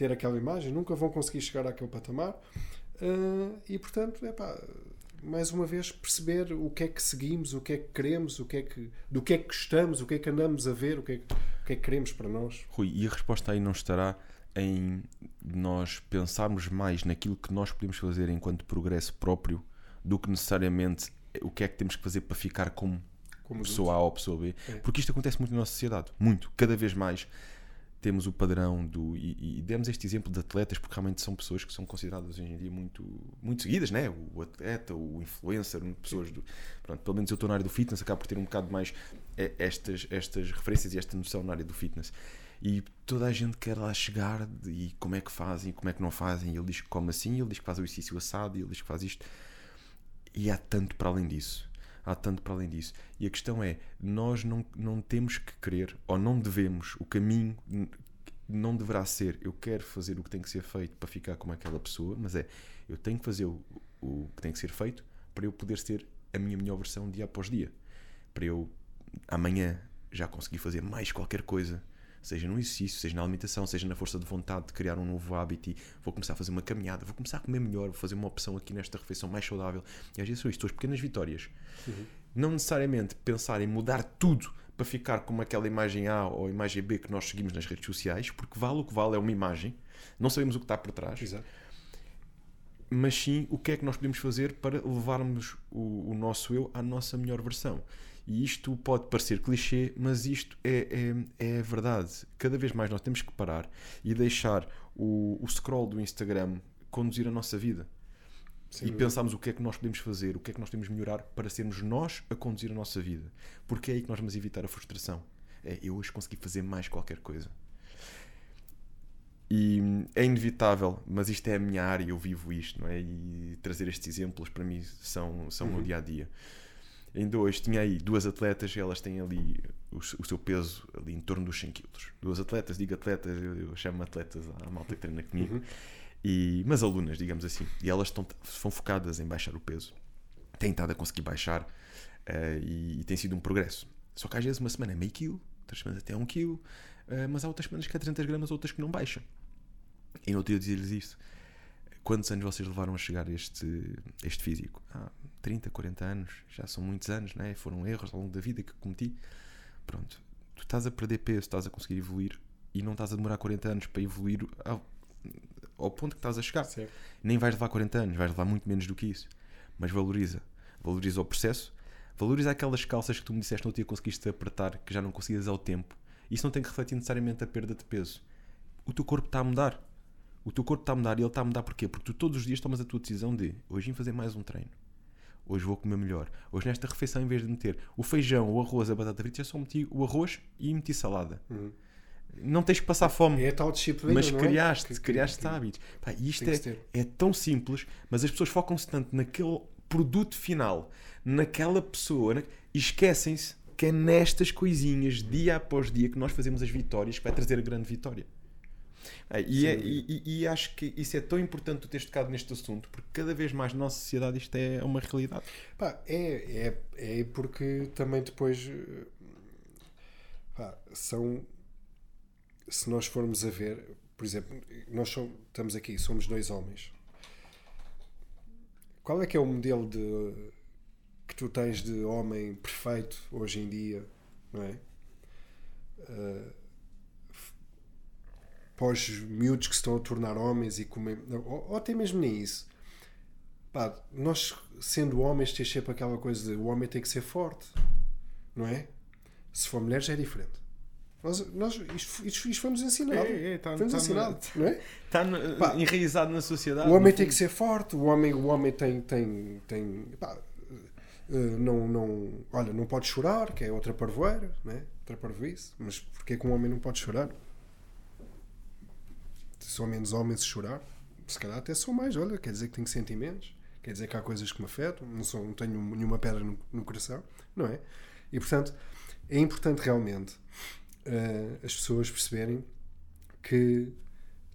ter aquela imagem, nunca vão conseguir chegar àquele patamar. Ah, e portanto, é pá, mais uma vez perceber o que é que seguimos, o que é que queremos, o que é que, do que é que gostamos, o que é que andamos a ver, o que é que, o que, é que queremos para nós. Rui, e a resposta aí não estará em nós pensarmos mais naquilo que nós podemos fazer enquanto progresso próprio do que necessariamente o que é que temos que fazer para ficar como Como pessoa A ou pessoa B. É. Porque isto acontece muito na nossa sociedade. Muito. Cada vez mais temos o padrão do. E, e demos este exemplo de atletas porque realmente são pessoas que são consideradas hoje em dia muito, muito seguidas, né? O atleta, o influencer, pessoas do. Pronto, pelo menos eu estou na área do fitness, acabo por ter um bocado mais eh, estas, estas referências e esta noção na área do fitness. E toda a gente quer lá chegar e como é que fazem, como é que não fazem. E ele diz que come assim, ele diz que faz o exercício assado, e ele diz que faz isto. E há tanto para além disso. Há tanto para além disso. E a questão é: nós não, não temos que querer, ou não devemos, o caminho não deverá ser eu quero fazer o que tem que ser feito para ficar como aquela pessoa, mas é eu tenho que fazer o, o que tem que ser feito para eu poder ser a minha melhor versão dia após dia. Para eu amanhã já conseguir fazer mais qualquer coisa, seja no exercício, seja na alimentação, seja na força de vontade de criar um novo hábito e vou começar a fazer uma caminhada, vou começar a comer melhor, vou fazer uma opção aqui nesta refeição mais saudável. E às vezes são isto, as pequenas vitórias. Não necessariamente pensar em mudar tudo para ficar como aquela imagem A ou imagem B que nós seguimos nas redes sociais, porque vale o que vale é uma imagem, não sabemos o que está por trás Exato. mas sim o que é que nós podemos fazer para levarmos o, o nosso eu à nossa melhor versão. E isto pode parecer clichê, mas isto é, é, é verdade. Cada vez mais nós temos que parar e deixar o, o scroll do Instagram conduzir a nossa vida. Sem e pensarmos o que é que nós podemos fazer, o que é que nós temos de melhorar para sermos nós a conduzir a nossa vida. Porque é aí que nós vamos evitar a frustração. É eu hoje consegui fazer mais qualquer coisa. E hum, é inevitável, mas isto é a minha área, eu vivo isto, não é? E trazer estes exemplos para mim são, são no dia a dia. Ainda hoje tinha aí duas atletas, elas têm ali o, o seu peso ali em torno dos 100 kg. Duas atletas, digo atletas, eu, eu chamo atletas à malta que treina comigo, Uhum. e, mas alunas, digamos assim. E elas estão, são focadas em baixar o peso, têm estado a conseguir baixar eh, e, e tem sido um progresso. Só que às vezes uma semana é meio quilo, outras semanas até um quilo, eh, mas há outras semanas que é 300 gramas, outras que não baixam. E no outro dia eu dizia-lhes isto. Quantos anos vocês levaram a chegar a este, a este físico? Ah, 30, 40 anos, já são muitos anos, não é? Foram erros ao longo da vida que cometi. Pronto, tu estás a perder peso, estás a conseguir evoluir e não estás a demorar 40 anos para evoluir ao, ao ponto que estás a chegar. Certo. Nem vais levar 40 anos, vais levar muito menos do que isso. Mas valoriza. Valoriza o processo, valoriza aquelas calças que tu me disseste no dia conseguiste apertar, que já não conseguias ao tempo. Isso não tem que refletir necessariamente a perda de peso. O teu corpo está a mudar. O teu corpo está a mudar e ele está a mudar porquê? Porque tu todos os dias tomas a tua decisão de hoje vim fazer mais um treino. Hoje vou comer melhor. Hoje nesta refeição, em vez de meter o feijão, o arroz, a batata frita, eu só meti o arroz e meti salada. Uhum. Não tens que passar fome. É tal disciplina. Mas é? criaste, Que- que- criaste que- hábitos. Pá, isto é, que é tão simples, mas as pessoas focam-se tanto naquele produto final, naquela pessoa, na- e esquecem-se que é nestas coisinhas, dia após dia, que nós fazemos as vitórias que vai trazer a grande vitória. Ah, E, é- e- e- e acho que isso é tão importante tu teres tocado neste assunto, porque cada vez mais na nossa sociedade isto é uma realidade. Pá, é, é, é porque também depois eh, pá, são se nós formos a ver, por exemplo, nós somos, estamos aqui, somos dois homens. Qual é que é o modelo de que tu tens de homem perfeito hoje em dia, não é? F- os miúdos que se estão a tornar homens e comer, ou, ou até mesmo nem isso. Pá, nós sendo homens tens sempre aquela coisa de o homem tem que ser forte, não é? Se for mulher já é diferente. Nós, nós, isto, isto, isto foi-nos ensinado. É, é, tá- foi-nos tá no- ensinado, não é? Está enraizado na sociedade. O homem tem que ser forte, o homem, o homem tem. tem, tem pá, eh, não, não, olha, não pode chorar, que é outra parvoeira, né? outra parvoíce. Mas porquê que um homem não pode chorar? São menos homens a chorar, se calhar até são mais. Olha, quer dizer que tenho sentimentos, quer dizer que há coisas que me afetam, não, sou, não tenho nenhuma pedra no, no coração, não é? E portanto, é importante realmente eh, as pessoas perceberem que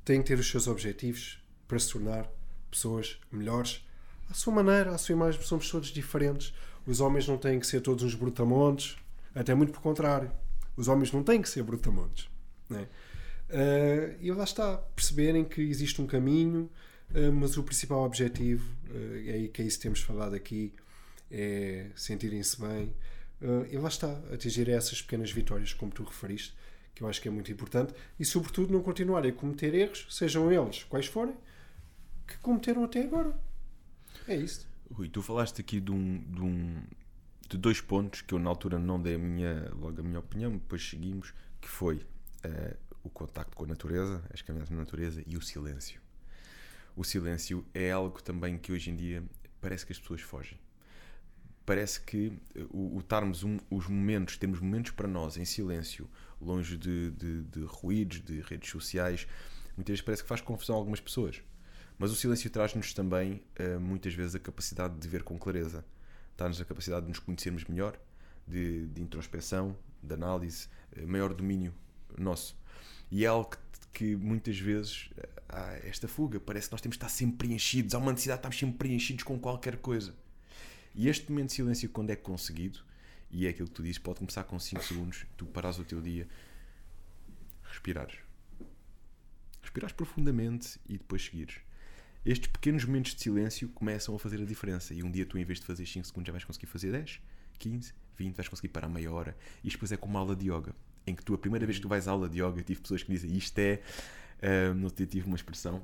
têm que ter os seus objetivos para se tornar pessoas melhores à sua maneira, à sua imagem. Somos todos diferentes. Os homens não têm que ser todos uns brutamontes, até muito pelo contrário. Os homens não têm que ser brutamontes. Né? Eh, e lá está, perceberem que existe um caminho, eh, mas o principal objetivo, eh, é que é isso que temos falado aqui, é sentirem-se bem. e lá está, atingir essas pequenas vitórias, como tu referiste, que eu acho que é muito importante, e sobretudo não continuarem a cometer erros, sejam eles quais forem, que cometeram até agora. É isso. Rui, tu falaste aqui de, um, de, um- de dois pontos que eu na altura não dei a minha, logo a minha opinião, depois seguimos, que foi eh, o contacto com a natureza, as caminhadas na natureza e o silêncio. O silêncio é algo também que hoje em dia parece que as pessoas fogem. Parece que eh, o, o estarmos um- os momentos, termos momentos para nós em silêncio, longe de, de- de ruídos, de redes sociais, muitas vezes parece que faz confusão a algumas pessoas. Mas o silêncio traz-nos também, eh, muitas vezes, a capacidade de ver com clareza. Dá-nos a capacidade de nos conhecermos melhor, de, de introspeção, de análise, eh, maior domínio nosso. E é algo que, que muitas vezes eh, há esta fuga. Parece que nós temos de estar sempre preenchidos. Há uma necessidade de estarmos sempre preenchidos com qualquer coisa. E este momento de silêncio, quando é conseguido, e é aquilo que tu dizes, pode começar com 5 segundos, tu paras o teu dia, respirares. Respirares profundamente e depois seguires. Estes pequenos momentos de silêncio começam a fazer a diferença. E um dia tu, em vez de fazer 5 segundos, já vais conseguir fazer 10, 15, 20, vais conseguir parar meia hora. E depois é como uma aula de yoga. Em que tu, a primeira vez que tu vais à aula de yoga, tive pessoas que dizem isto é. no outro dia tive uma expressão.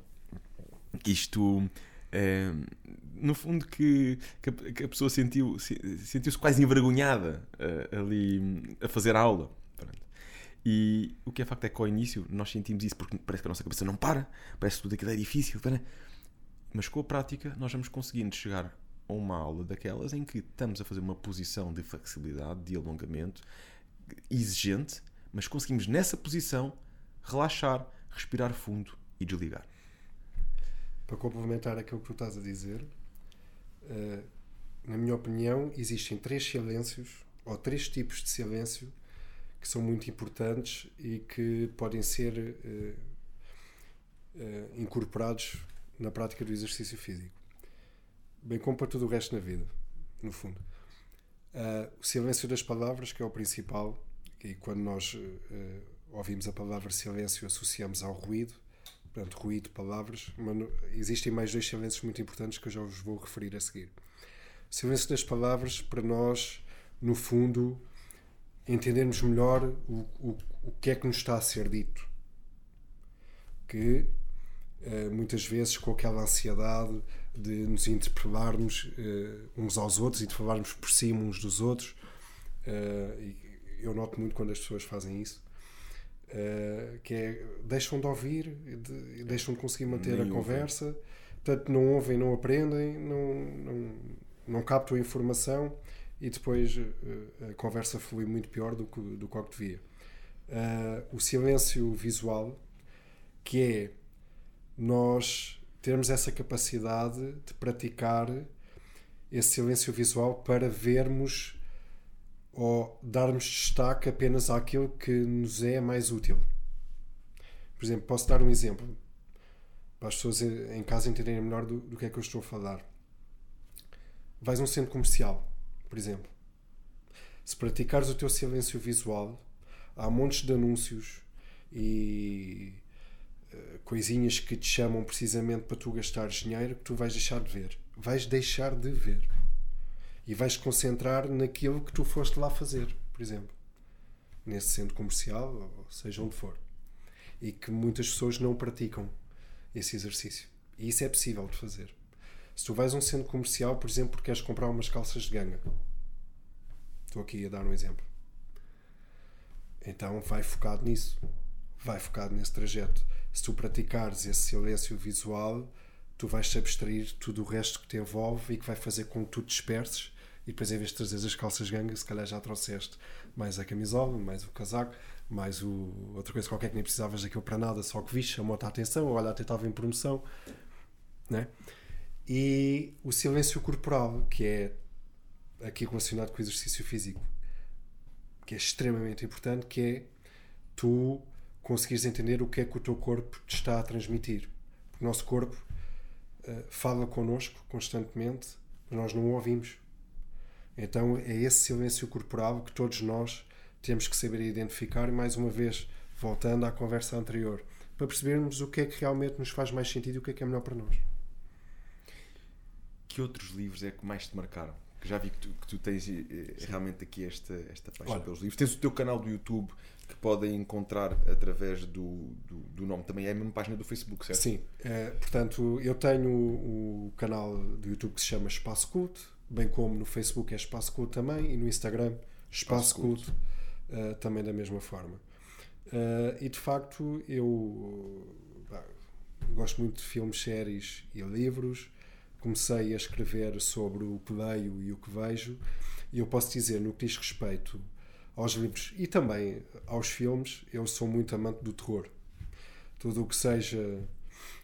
Isto. ah, no fundo, que, que a, que a pessoa sentiu, se- sentiu-se quase envergonhada ah, ali hum, a fazer a aula. Pronto. E o que é facto é que ao início nós sentimos isso porque parece que a nossa cabeça não para, parece que tudo aquilo é difícil, para. mas com a prática nós vamos conseguindo chegar a uma aula daquelas em que estamos a fazer uma posição de flexibilidade, de alongamento exigente, mas conseguimos nessa posição relaxar, respirar fundo e desligar. Para complementar aquilo que tu estás a dizer, eh, na minha opinião, existem três silêncios ou três tipos de silêncio que são muito importantes e que podem ser eh, eh, incorporados na prática do exercício físico, bem como para tudo o resto na vida, no fundo. O silêncio das palavras, que é o principal, e quando nós eh, ouvimos a palavra silêncio associamos ao ruído, portanto, ruído, palavras, mas existem mais dois silêncios muito importantes que eu já vos vou referir a seguir. O silêncio das palavras, para nós, no fundo, entendermos melhor o, o, o que é que nos está a ser dito. Que eh, muitas vezes com aquela ansiedade de nos interpelarmos eh, uns aos outros e de falarmos por cima uns dos outros. e eu noto muito quando as pessoas fazem isso. eh, que é deixam de ouvir de- deixam de conseguir manter Nem a ouvem. conversa, portanto não ouvem, não aprendem, não, não, não captam a informação e depois eh, a conversa flui muito pior do que, do que o que devia. uh, o silêncio visual, que é nós termos essa capacidade de praticar esse silêncio visual para vermos ou darmos destaque apenas àquilo que nos é mais útil. Por exemplo, posso dar um exemplo para as pessoas em casa entenderem melhor do, do que é que eu estou a falar. Vais a um centro comercial, por exemplo. Se praticares o teu silêncio visual, há montes de anúncios e uh, coisinhas que te chamam precisamente para tu gastares dinheiro que tu vais deixar de ver. Vais deixar de ver. E vais concentrar naquilo que tu foste lá fazer, por exemplo. Nesse centro comercial, ou seja onde for. E que muitas pessoas não praticam esse exercício. E isso é possível de fazer. Se tu vais a um centro comercial, por exemplo, porque queres comprar umas calças de ganga. Estou aqui a dar um exemplo. Então vai focado nisso. Vai focado nesse trajeto. Se tu praticares esse silêncio visual, tu vais te abstrair tudo o resto que te envolve e que vai fazer com que tu disperses e depois em vez de trazer as calças ganga, se calhar já trouxeste mais a camisola, mais o casaco, mais o, outra coisa qualquer que nem precisavas daquilo para nada, só que viste, chamou-te a atenção, olha, até estava em promoção, né? E o silêncio corporal, que é aqui relacionado com o exercício físico, que é extremamente importante, que é tu conseguires entender o que é que o teu corpo te está a transmitir. Porque o nosso corpo uh, fala connosco constantemente, mas nós não o ouvimos. Então é esse silêncio corporal que todos nós temos que saber identificar e mais uma vez voltando à conversa anterior para percebermos o que é que realmente nos faz mais sentido e o que é que é melhor para nós. Que outros livros é que mais te marcaram? Já vi que tu, que tu tens eh, realmente aqui esta, esta paixão Olha, pelos livros. Tens o teu canal do YouTube que podem encontrar através do, do, do, nome. Também é a mesma página do Facebook, certo? Sim. É, portanto, eu tenho o, canal do YouTube que se chama Espaço Culto bem como no Facebook é Espaço Culto também e no Instagram Espaço, Espaço Culto, uh, também da mesma forma. Uh, e de facto eu gosto muito de filmes, séries e livros. Comecei a escrever sobre o que leio e o que vejo, e eu posso dizer, no que diz respeito aos livros e também aos filmes, eu sou muito amante do terror. Tudo o que seja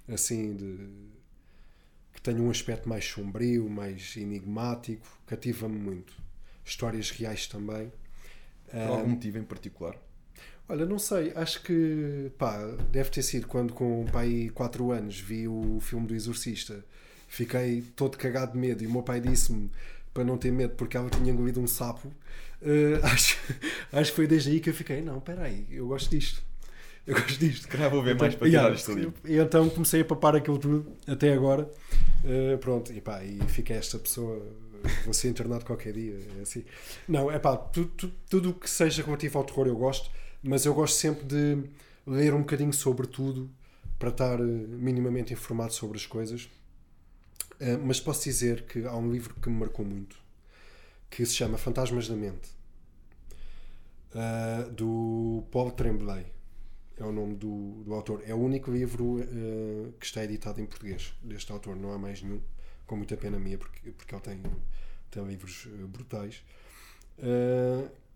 assim de tenho um aspecto mais sombrio, mais enigmático, cativa-me muito. Histórias reais também. Por algum motivo em particular? Olha, não sei, acho que pá, deve ter sido quando com pai 4 anos vi o filme do Exorcista. Fiquei todo cagado de medo e o meu pai disse-me para não ter medo porque ela tinha engolido um sapo. Uh, acho, acho que foi desde aí que eu fiquei, não, espera aí, eu gosto disto. Eu gosto disto. Calhar vou ver então, mais para tirar isto ali. E então comecei a papar aquilo tudo até agora. Uh, pronto, e pá, e fica esta pessoa. Vou ser internado qualquer dia. É assim. Não, é pá, tudo, tudo, tudo que seja relativo ao terror eu gosto, mas eu gosto sempre de ler um bocadinho sobre tudo para estar eh, minimamente informado sobre as coisas. Uh, mas posso dizer que há um livro que me marcou muito que se chama Fantasmas da Mente uh, do Paul Tremblay é o nome do, do autor. É o único livro uh, que está editado em português deste autor, não há mais nenhum, com muita pena minha, porque, porque ele tem, tem livros brutais,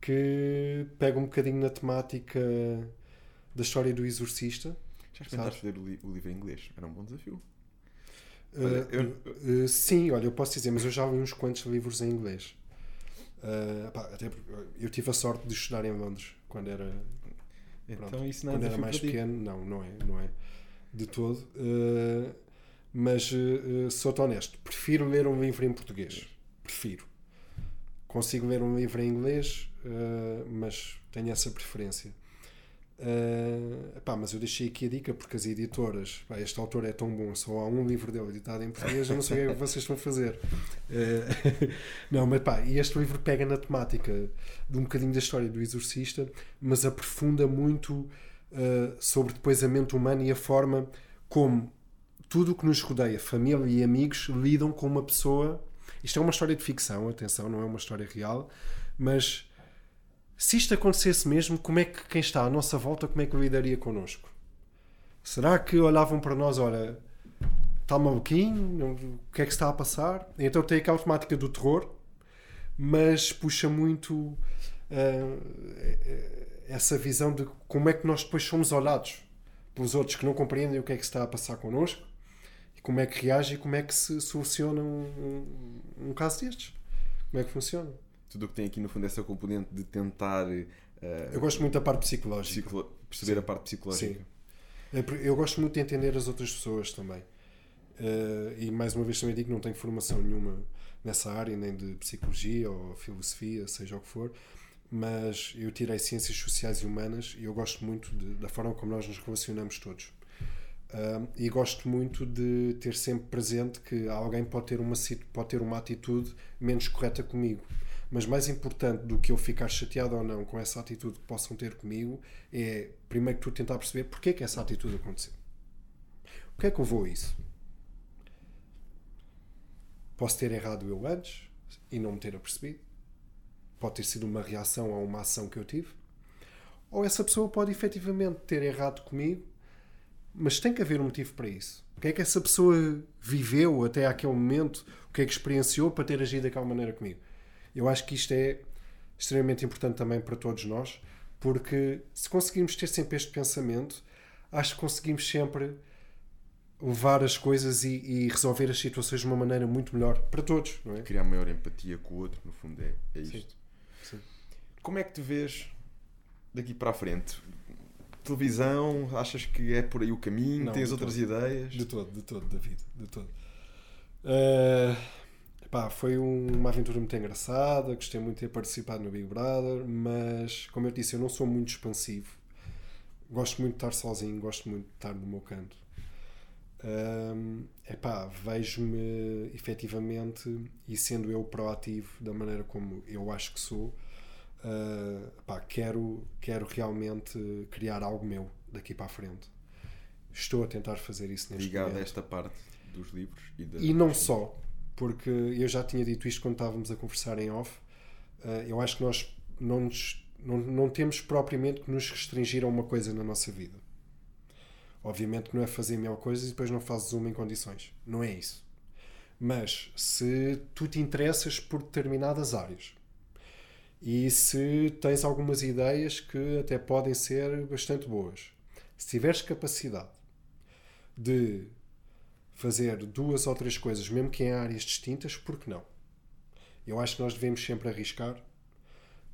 que pega um bocadinho na temática da história do exorcista. Já experimentaste ler o, li o, livro em inglês? Era um bom desafio. Olha, eu... sim, olha, eu posso dizer, mas eu já li uns quantos livros em inglês. Pá, até eu tive a sorte de estudar em Londres quando era então Pronto. isso não é Quando era mais pequeno, não, não é, não é de todo. Uh, mas sou-te honesto, prefiro ler um livro em português. Prefiro. Consigo ler um livro em inglês, uh, mas tenho essa preferência. Uh, pá, mas eu deixei aqui a dica porque as editoras, pá, este autor é tão bom, só há um livro dele editado em português, eu não sei o que é vocês estão a fazer. Uh, não, mas pá, e este livro pega na temática de um bocadinho da história do exorcista, mas aprofunda muito uh, sobre depois a mente humana e a forma como tudo o que nos rodeia, família e amigos, lidam com uma pessoa. Isto é uma história de ficção, atenção, não é uma história real, mas se isto acontecesse mesmo, como é que quem está à nossa volta, como é que lidaria connosco? Será que olhavam para nós, olha, está maluquinho, o que é que está a passar? Então tem aquela temática do terror, mas puxa muito uh, essa visão de como é que nós depois somos olhados pelos outros que não compreendem o que é que está a passar connosco e como é que reage e como é que se soluciona um, um, um caso destes. Como é que funciona? Tudo o que tem aqui no fundo essa componente de tentar. Uh, eu gosto muito da parte psicológica. Psicolo perceber Sim. a parte psicológica. Sim. É eu gosto muito de entender as outras pessoas também. Uh, e mais uma vez também digo que não tenho formação nenhuma nessa área, nem de psicologia ou filosofia, seja o que for, mas eu tirei ciências sociais e humanas e eu gosto muito de, da forma como nós nos relacionamos todos. Uh, e gosto muito de ter sempre presente que alguém pode ter, uma, pode ter uma atitude menos correta comigo. Mas mais importante do que eu ficar chateado ou não com essa atitude que possam ter comigo é, primeiro que tu tentar perceber porque é que essa atitude aconteceu. O que é que eu vou a isso? Posso ter errado eu antes e não me ter apercebido. Pode ter sido uma reação a uma ação que eu tive. Ou essa pessoa pode efetivamente ter errado comigo, mas tem que haver um motivo para isso. O que é que essa pessoa viveu até aquele momento? O que é que experienciou para ter agido daquela maneira comigo? Eu acho que isto é extremamente importante também para todos nós, porque se conseguirmos ter sempre este pensamento, acho que conseguimos sempre levar as coisas e, e, resolver as situações de uma maneira muito melhor para todos, não é? Criar maior empatia com o outro, no fundo, é, é isto. Sim. Sim. Como é que te vês daqui para a frente? Televisão, achas que é por aí o caminho? Não, Tens outras todo. ideias? De todo, de todo, David, de todo. Uh, pá, foi um, uma aventura muito engraçada, gostei muito de ter participado no Big Brother, mas, como eu disse, eu não sou muito expansivo. Gosto muito de estar sozinho, gosto muito de estar no meu canto um, epá, vejo-me efetivamente e sendo eu proativo da maneira como eu acho que sou, uh, epá, quero, quero realmente criar algo meu daqui para a frente. Estou a tentar fazer isso neste Ligado momento. a esta parte dos livros e, da... e não só, porque eu já tinha dito isto quando estávamos a conversar em off. Uh, eu acho que nós não, nos, não, não temos propriamente que nos restringir a uma coisa na nossa vida Obviamente que não é fazer mil coisas e depois não fazes uma em condições. Não é isso. Mas se tu te interessas por determinadas áreas e se tens algumas ideias que até podem ser bastante boas, se tiveres capacidade de fazer duas ou três coisas, mesmo que em áreas distintas, por que não? Eu acho que nós devemos sempre arriscar,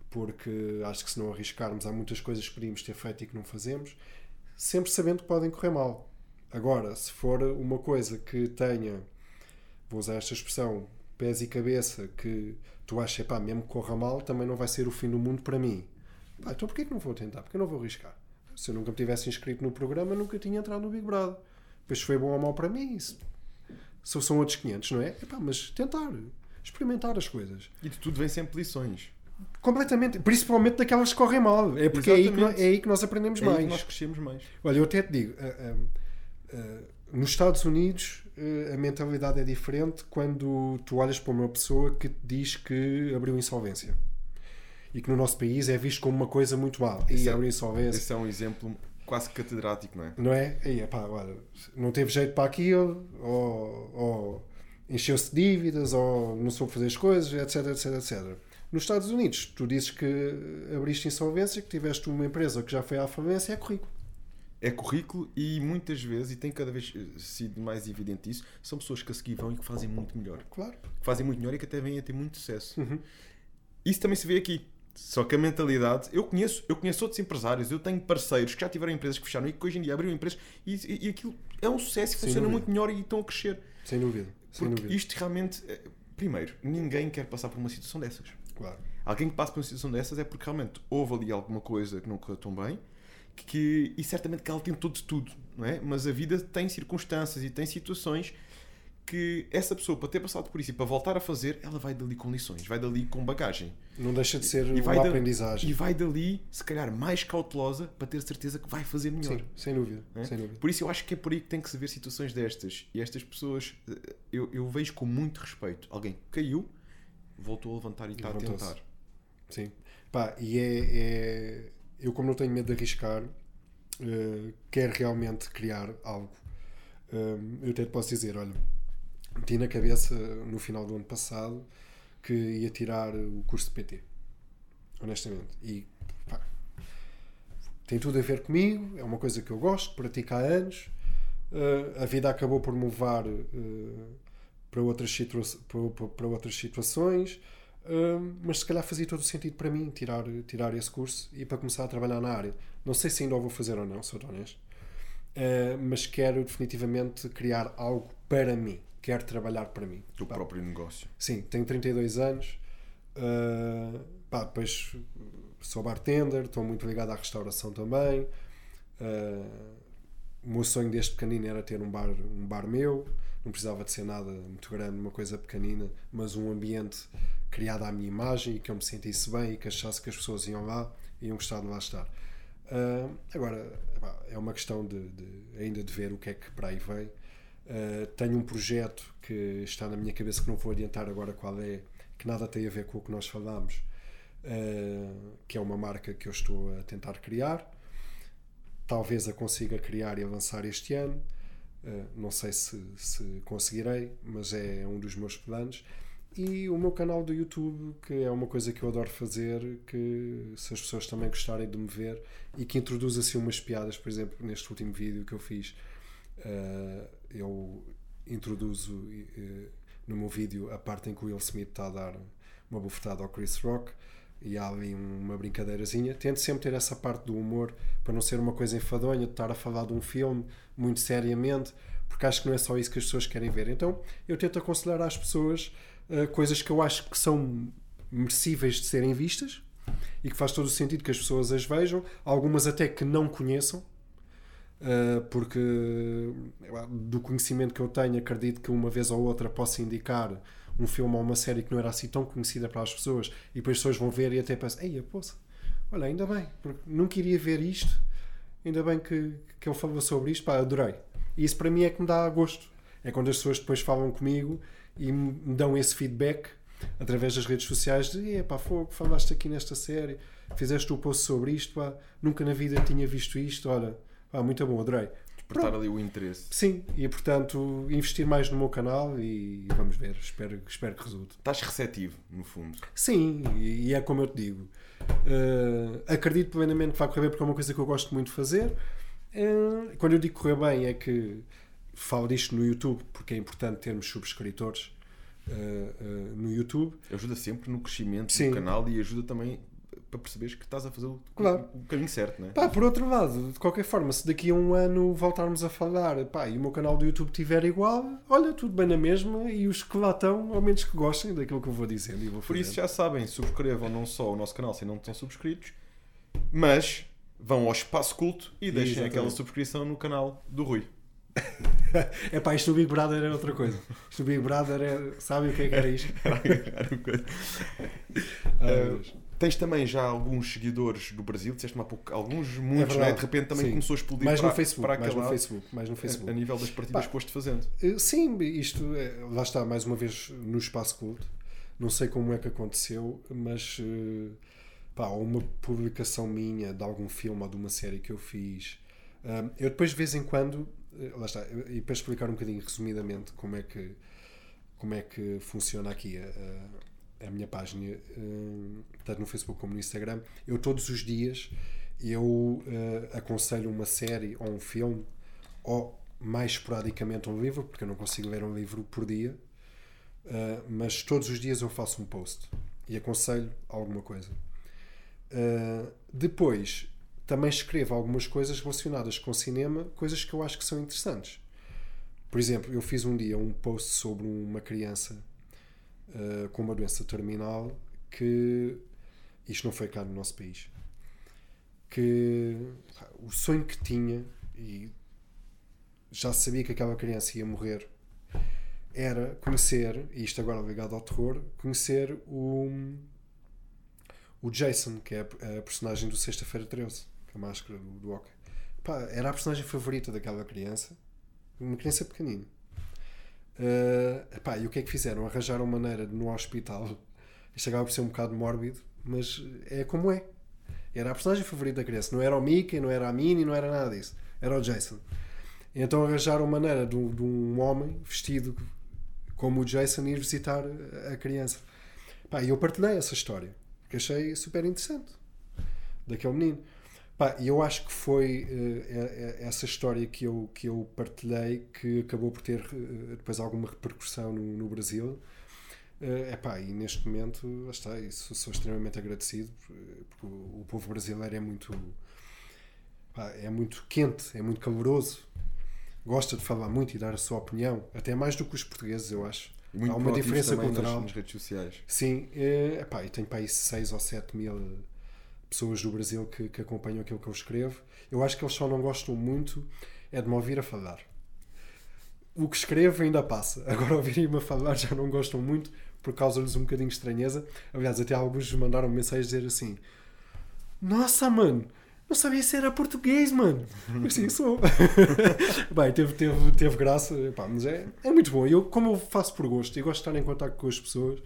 porque acho que se não arriscarmos, há muitas coisas que podíamos ter feito e que não fazemos, sempre sabendo que podem correr mal. Agora, se for uma coisa que tenha, vou usar esta expressão, pés e cabeça, que tu achas, pá, mesmo que corra mal, também não vai ser o fim do mundo para mim. Pá, então porquê que não vou tentar? Porque eu não vou arriscar. Se eu nunca me tivesse inscrito no programa, nunca tinha entrado no Big Brother. Depois foi bom ou mal para mim, isso. São outros 500, não é? Epá, mas tentar, experimentar as coisas. E de tudo vem sempre lições. Completamente. Principalmente daquelas que correm mal. É porque é aí, nós, é aí, que nós, aprendemos é mais. Aí que nós crescemos mais. Olha, eu até te digo, uh, uh, uh, nos Estados Unidos a mentalidade é diferente quando tu olhas para uma pessoa que te diz que abriu insolvência. E que no nosso país é visto como uma coisa muito mal. E é, abriu insolvência. Esse é um exemplo quase catedrático, não é? Não é? Aí, epá, olha, não teve jeito para aquilo, ou, ou encheu-se de dívidas, ou não soube fazer as coisas, etc, etc, etc. Nos Estados Unidos, tu dizes que abriste insolvência, que tiveste uma empresa que já foi à falência, é currículo. É currículo e muitas vezes, e tem cada vez sido mais evidente isso, são pessoas que a seguir vão e que fazem muito melhor. Claro. Que fazem muito melhor e que até vêm a ter muito sucesso. Uhum. Isso também se vê aqui. Só que a mentalidade, eu conheço, eu conheço outros empresários, eu tenho parceiros que já tiveram empresas que fecharam e que hoje em dia abriram empresas e, e, e aquilo é um sucesso e funciona muito melhor e estão a crescer. Sem dúvida. Sem Porque dúvida. isto realmente, eh, primeiro, ninguém quer passar por uma situação dessas. Claro. Alguém que passa por uma situação dessas é porque realmente houve ali alguma coisa que não correu tão bem que, e certamente que ela tentou de tudo, não é? Mas a vida tem circunstâncias e tem situações que essa pessoa, para ter passado por isso e para voltar a fazer, ela vai dali com lições, vai dali com bagagem. Não deixa de ser e uma aprendizagem. E vai dali, se calhar, mais cautelosa para ter certeza que vai fazer melhor. Sim, sem dúvida, é? sem dúvida. Por isso eu acho que é por aí que tem que se ver situações destas. E estas pessoas, eh, eu, eu vejo com muito respeito. Alguém caiu, voltou a levantar e, e está a tentar. Sim. Pá, e é, é, Eu, como não tenho medo de arriscar, uh, quero realmente criar algo. Um, eu até te posso dizer: olha, meti na cabeça no final do ano passado que ia tirar o curso de PT. honestamente. E pá, tem tudo a ver comigo, é uma coisa que eu gosto, pratico há anos. Uh, a vida acabou por me levar uh, para, outras para, para, outras situações, uh, mas se calhar fazia todo o sentido para mim tirar, tirar esse curso e para começar a trabalhar na área. Não sei se ainda o vou fazer ou não, sou honesto, mas quero definitivamente criar algo para mim. Quero trabalhar para mim. O próprio negócio. Sim, tenho 32 anos. pá, depois sou bartender, estou muito ligado à restauração também. Uh, o meu sonho desde pequenino era ter um bar, um bar meu, não precisava de ser nada muito grande, uma coisa pequenina, mas um ambiente criado à minha imagem e que eu me sentisse bem e que achasse que as pessoas iam lá e iam gostar de lá estar. Uh, agora, é uma questão de, de, ainda de ver o que é que para aí vem. Uh, tenho um projeto que está na minha cabeça que não vou adiantar agora qual é, que nada tem a ver com o que nós falámos, uh, que é uma marca que eu estou a tentar criar talvez a consiga criar e lançar este ano. Uh, não sei se, se, conseguirei, mas é um dos meus planos. E o meu canal do YouTube, que é uma coisa que eu adoro fazer, que se as pessoas também gostarem de me ver e que introduz assim umas piadas, por exemplo, neste último vídeo que eu fiz, uh, eu introduzo uh, no meu vídeo a parte em que o Will Smith está a dar uma bufetada ao Chris Rock e há ali uma brincadeirazinha. Tento sempre ter essa parte do humor para não ser uma coisa enfadonha de estar a falar de um filme muito seriamente, porque acho que não é só isso que as pessoas querem ver. Então eu tento aconselhar às pessoas uh, coisas que eu acho que são merecíveis de serem vistas e que faz todo o sentido que as pessoas as vejam, algumas até que não conheçam. Uh, porque do conhecimento que eu tenho, acredito que uma vez ou outra possa indicar um filme ou uma série que não era assim tão conhecida para as pessoas e depois as pessoas vão ver e até pensam, ei, poça, olha, ainda bem, porque nunca iria ver isto, ainda bem que, que ele falou sobre isto, pá, adorei. E isso para mim é que me dá gosto. É quando as pessoas depois falam comigo e me dão esse feedback através das redes sociais de, pá, fogo, falaste aqui nesta série, fizeste o um post sobre isto, pá, nunca na vida tinha visto isto, olha, pá, muito bom, adorei despertar ali o interesse. Sim, e portanto investir mais no meu canal e vamos ver, espero, espero que resulte. Estás receptivo, no fundo. Sim, e, é como eu te digo. Uh, acredito plenamente que vai correr bem porque é uma coisa que eu gosto muito de fazer. Uh, quando eu digo correr bem é que falo disto no YouTube porque é importante termos subscritores uh, no YouTube. Ajuda sempre no crescimento Sim. do canal e ajuda também para perceberes que estás a fazer o, claro. o, caminho certo, não é? Pá, por outro lado, de qualquer forma, se daqui a um ano voltarmos a falar pá, e o meu canal do YouTube estiver igual, olha, tudo bem na mesma e os que lá estão, ao menos que gostem daquilo que eu vou dizendo e vou Por isso já sabem, subscrevam não só o nosso canal se não estão subscritos, mas vão ao Espaço Culto e deixem Exatamente. aquela subscrição no canal do Rui. é pá, isto do Big Brother era outra coisa. Isto do Big Brother era. Sabe o que é que era isto? era, era uma coisa. uh, Tens também já alguns seguidores do Brasil, disseste-me há pouco, alguns, muitos, é né? de repente também sim. começou a explodir mais para, no Facebook, para mais no Facebook, mais no Facebook. A, a nível das partidas que foste fazendo. Eh, sim, isto, é, lá está, mais uma vez no espaço culto. Não sei como é que aconteceu, mas eh, pá, uma publicação minha de algum filme ou de uma série que eu fiz. Eh, eu depois, de vez em quando, lá está, e para explicar um bocadinho resumidamente como é que, como é que funciona aqui a a minha página, uh, tanto no Facebook como no Instagram, eu todos os dias eu uh, aconselho uma série ou um filme ou mais esporadicamente um livro, porque eu não consigo ler um livro por dia, uh, mas todos os dias eu faço um post e aconselho alguma coisa. depois também escrevo algumas coisas relacionadas com cinema, coisas que eu acho que são interessantes. Por exemplo, eu fiz um dia um post sobre uma criança uh, com uma doença terminal que isto não foi cá no nosso país que o sonho que tinha e já sabia que aquela criança ia morrer era conhecer, e isto agora ligado ao terror, conhecer o, o Jason, que é a, personagem do Sexta-feira 13, que é a máscara do, do era a personagem favorita daquela criança, uma criança pequenina. Uh, epá, e o que é que fizeram? Arranjaram maneira de no hospital. Isto acaba por ser um bocado mórbido, mas é como é. Era a personagem favorita da criança. Não era o Mickey, não era a Minnie, não era nada disso. Era o Jason. Então arranjaram maneira de um, de um homem vestido como o Jason ir visitar a criança. Pá, e eu partilhei essa história. que achei super interessante daquele menino. Pá, e eu acho que foi uh, essa história que eu, que eu partilhei que acabou por ter uh, depois alguma repercussão no, no Brasil. Uh, epá, e neste momento, está, isso, sou extremamente agradecido porque o, o povo brasileiro é muito, pá, é muito quente, é muito caloroso, gosta de falar muito e dar a sua opinião, até mais do que os portugueses, eu acho. Há uma diferença cultural. Nas, nas, redes sociais. Sim, é, epá, e tenho para aí 6 ou 7 mil pessoas do Brasil que, que acompanham aquilo que eu escrevo. Eu acho que eles só não gostam muito é de me ouvir a falar. O que escrevo ainda passa. Agora ouvirem-me a falar já não gostam muito por causa-lhes um bocadinho de estranheza. Aliás, até alguns mandaram mensagens dizer assim: Nossa, mano, não sabia se era português, mano. Assim, sou. Bem, teve, teve, teve graça, pá, mas é, é muito bom. Eu, como eu faço por gosto e gosto de estar em contato com as pessoas,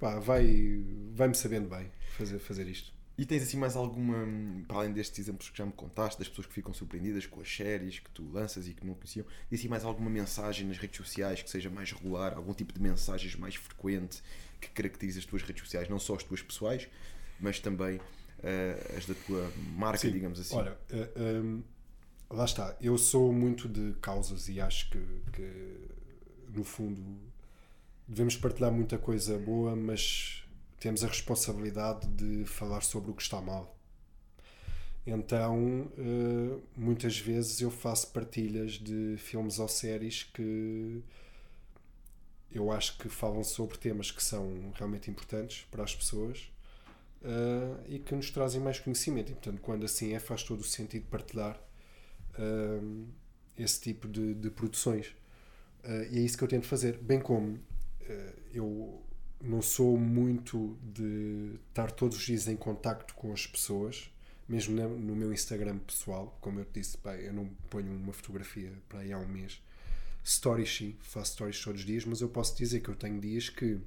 pá, vai, vai-me sabendo bem fazer, fazer isto. E tens assim mais alguma, para além destes exemplos que já me contaste, das pessoas que ficam surpreendidas com as séries que tu lanças e que não conheciam, e assim mais alguma mensagem nas redes sociais que seja mais regular, algum tipo de mensagens mais frequente que caracterize as tuas redes sociais, não só as tuas pessoais, mas também uh, as da tua marca, Sim. digamos assim? Olha, uh, eh, um, lá está, eu sou muito de causas e acho que, que no fundo devemos partilhar muita coisa boa, mas temos a responsabilidade de falar sobre o que está mal. Então, eh, muitas vezes eu faço partilhas de filmes ou séries que eu acho que falam sobre temas que são realmente importantes para as pessoas eh, e que nos trazem mais conhecimento. E, portanto, quando assim é, faz todo o sentido partilhar eh, esse tipo de, de produções. e é isso que eu tento fazer. Bem como eu não sou muito de estar todos os dias em contacto com as pessoas, mesmo no meu Instagram pessoal, como eu te disse, pá, eu não ponho uma fotografia para aí há um mês. Stories sim, faço stories todos os dias, mas eu posso dizer que eu tenho dias que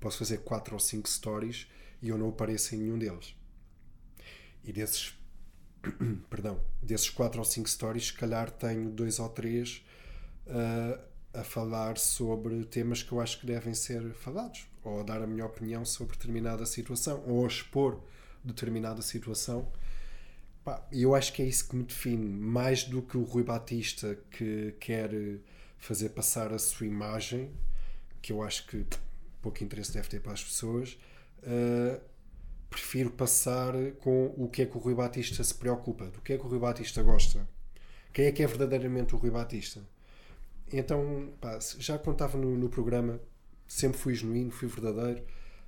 posso fazer 4 ou 5 stories e eu não apareço em nenhum deles. E desses perdão, desses 4 ou 5 stories, se calhar tenho dois ou três uh, a falar sobre temas que eu acho que devem ser falados, ou dar a minha opinião sobre determinada situação, ou expor determinada situação. Eu acho que é isso que me define, mais do que o Rui Batista que quer fazer passar a sua imagem, que eu acho que pouco interesse deve ter para as pessoas. Uh, prefiro passar com o que é que o Rui Batista se preocupa, do que é que o Rui Batista gosta. Quem é que é verdadeiramente o Rui Batista? Então, pá, já contava no, no programa, sempre fui genuíno, fui verdadeiro,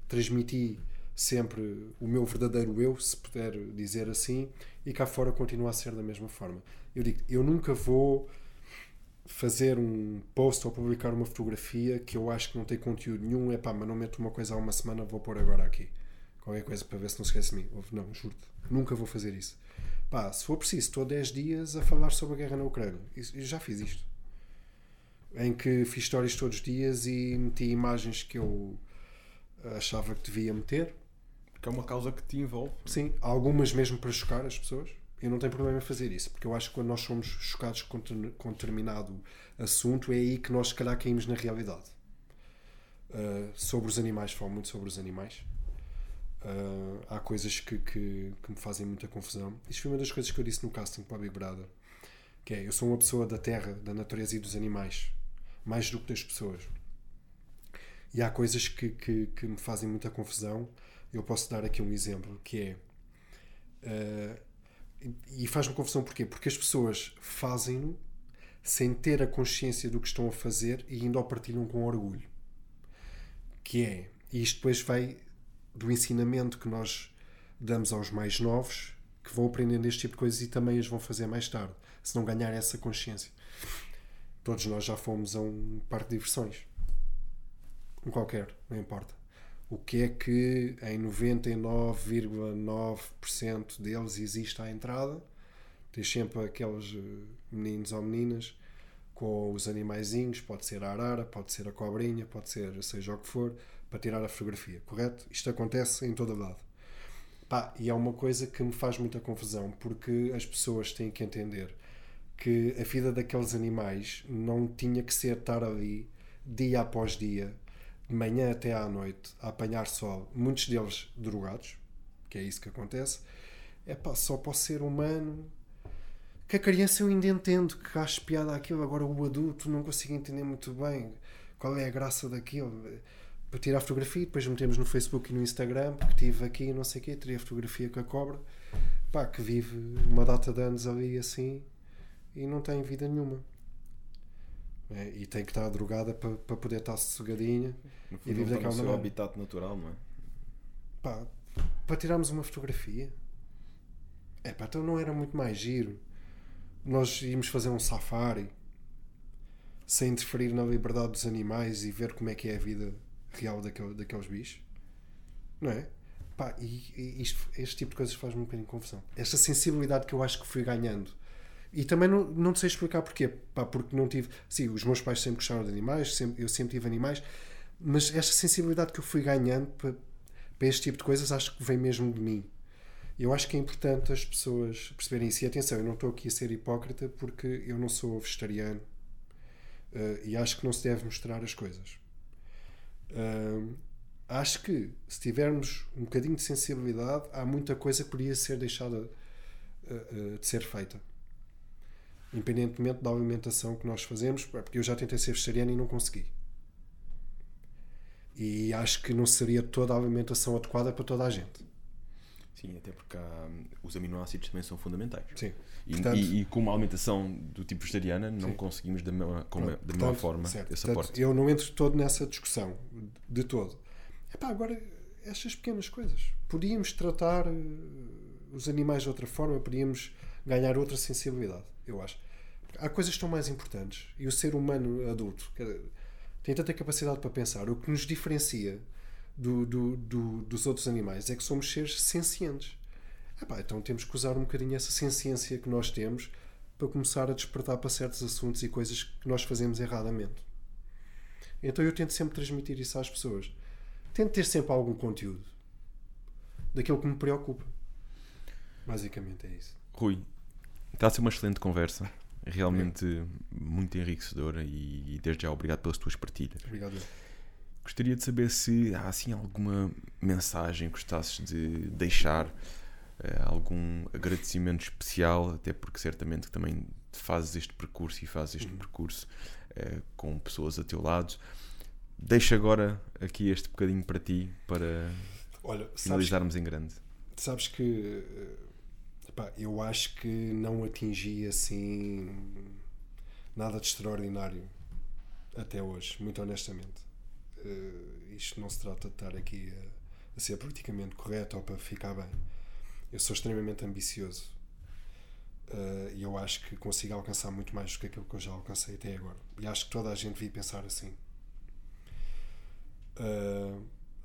transmiti sempre o meu verdadeiro eu, se puder dizer assim, e cá fora continua a ser da mesma forma. Eu digo, eu nunca vou fazer um post ou publicar uma fotografia que eu acho que não tem conteúdo nenhum, é pá, mas não meto uma coisa há uma semana, vou pôr agora aqui. Qualquer coisa para ver se não esquece de mim. Não, juro-te, nunca vou fazer isso. Pá, se for preciso, estou 10 dias a falar sobre a guerra na Ucrânia. Eu já fiz isto em que fiz histórias todos os dias e meti imagens que eu achava que devia meter. Que é uma causa que te envolve. Sim, algumas mesmo para chocar as pessoas. Eu não tenho problema em fazer isso, porque eu acho que quando nós somos chocados com, com determinado assunto, é aí que nós, se calhar, caímos na realidade. Uh, sobre os animais, falo muito sobre os animais. Uh, há coisas que, que, que, me fazem muita confusão. Isto foi uma das coisas que eu disse no casting para a Big Brother. Que é, eu sou uma pessoa da terra, da natureza e dos animais mais do que das pessoas. E há coisas que, que, que me fazem muita confusão. Eu posso dar aqui um exemplo que é. Uh, e faz-me confusão porquê? Porque as pessoas fazem-no sem ter a consciência do que estão a fazer e ainda o partilham com orgulho. Que é. E isto depois vai do ensinamento que nós damos aos mais novos que vão aprendendo este tipo de coisas e também as vão fazer mais tarde, se não ganhar essa consciência. Todos nós já fomos a um parque de diversões. Um qualquer, não importa. O que é que em 99,9% deles existe à entrada? Tens sempre aqueles eh, meninos ou meninas com os animaizinhos, pode ser a arara, pode ser a cobrinha, pode ser seja o que for, para tirar a fotografia, correto? Isto acontece em todo lado. Pá, e é uma coisa que me faz muita confusão, porque as pessoas têm que entender que a vida daqueles animais não tinha que ser estar ali dia após dia, de manhã até à noite, a apanhar sol, muitos deles drogados, que é isso que acontece, é pá, só posso ser humano. Que a criança eu ainda entendo que acho piada aquilo, agora o adulto não consigo entender muito bem qual é a graça daquilo. Para tirar a fotografia, depois metemos no Facebook e no Instagram, porque estive aqui não sei o quê, tirei a fotografia com a cobra, pá, que vive uma data de anos ali assim e não tem vida nenhuma. É, e tem que estar drogada para, para poder estar sossegadinha No E fundo, vive não está daquela maneira. habitat natural, não é? pá, para tirarmos uma fotografia. É pá, então não era muito mais giro. Nós íamos fazer um safari sem interferir na liberdade dos animais e ver como é que é a vida real daquele, daqueles bichos. Não é? Pá, e, e isto, este tipo de coisas faz-me um bocadinho de confusão. Esta sensibilidade que eu acho que fui ganhando. E também não, não sei explicar porquê. Pá, porque não tive. Sim, os meus pais sempre gostaram de animais, sempre, eu sempre tive animais, mas esta sensibilidade que eu fui ganhando para, para este tipo de coisas acho que vem mesmo de mim. Eu acho que é importante as pessoas perceberem isso. E atenção, eu não estou aqui a ser hipócrita porque eu não sou vegetariano eh, e acho que não se deve mostrar as coisas. Ahm, acho que se tivermos um bocadinho de sensibilidade, há muita coisa que poderia ser deixada eh, de ser feita. Independentemente da alimentação que nós fazemos, porque eu já tentei ser vegetariano e não consegui. E acho que não seria toda a alimentação adequada para toda a gente. Sim, até porque há- os aminoácidos também são fundamentais. Sim. E, Portanto- e, e com uma alimentação do tipo vegetariana não Sim. conseguimos da mesma, Pronto, da mesma portanto, forma certo. esse Portanto, aporte. Eu não entro todo nessa discussão, de todo. Epá, agora, estas pequenas coisas. Podíamos tratar eh, os animais de outra forma, podíamos ganhar outra sensibilidade, eu acho. Há coisas que estão mais importantes. E o ser humano adulto tem tanta capacidade para pensar. O que nos diferencia do, do- do- dos outros animais é que somos seres sencientes. Epá, então temos que usar um bocadinho essa senciência que nós temos para começar a despertar para certos assuntos e coisas que nós fazemos erradamente. Então eu tento sempre transmitir isso às pessoas. Tento ter sempre algum conteúdo daquilo que me preocupa. Basicamente é isso. Rui, está a ser uma excelente conversa. Realmente muito enriquecedora e, e desde já obrigado pelas tuas partilhas. Obrigado. Gostaria de saber se há assim alguma mensagem que gostasses de deixar, eh, algum agradecimento especial, até porque certamente que também fazes este percurso e fazes este percurso eh, com pessoas a teu lado. Deixa agora aqui este bocadinho para ti para Olha, finalizarmos em grande. sabes que epá, eu acho que não atingi assim nada de extraordinário até hoje, muito honestamente. Eh, isto não se trata de estar aqui a, a ser politicamente correto ou para ficar bem. Eu sou extremamente ambicioso eh, e eu acho que consigo alcançar muito mais do que aquilo que eu já alcancei até agora. E acho que toda a gente devia pensar assim. Eh,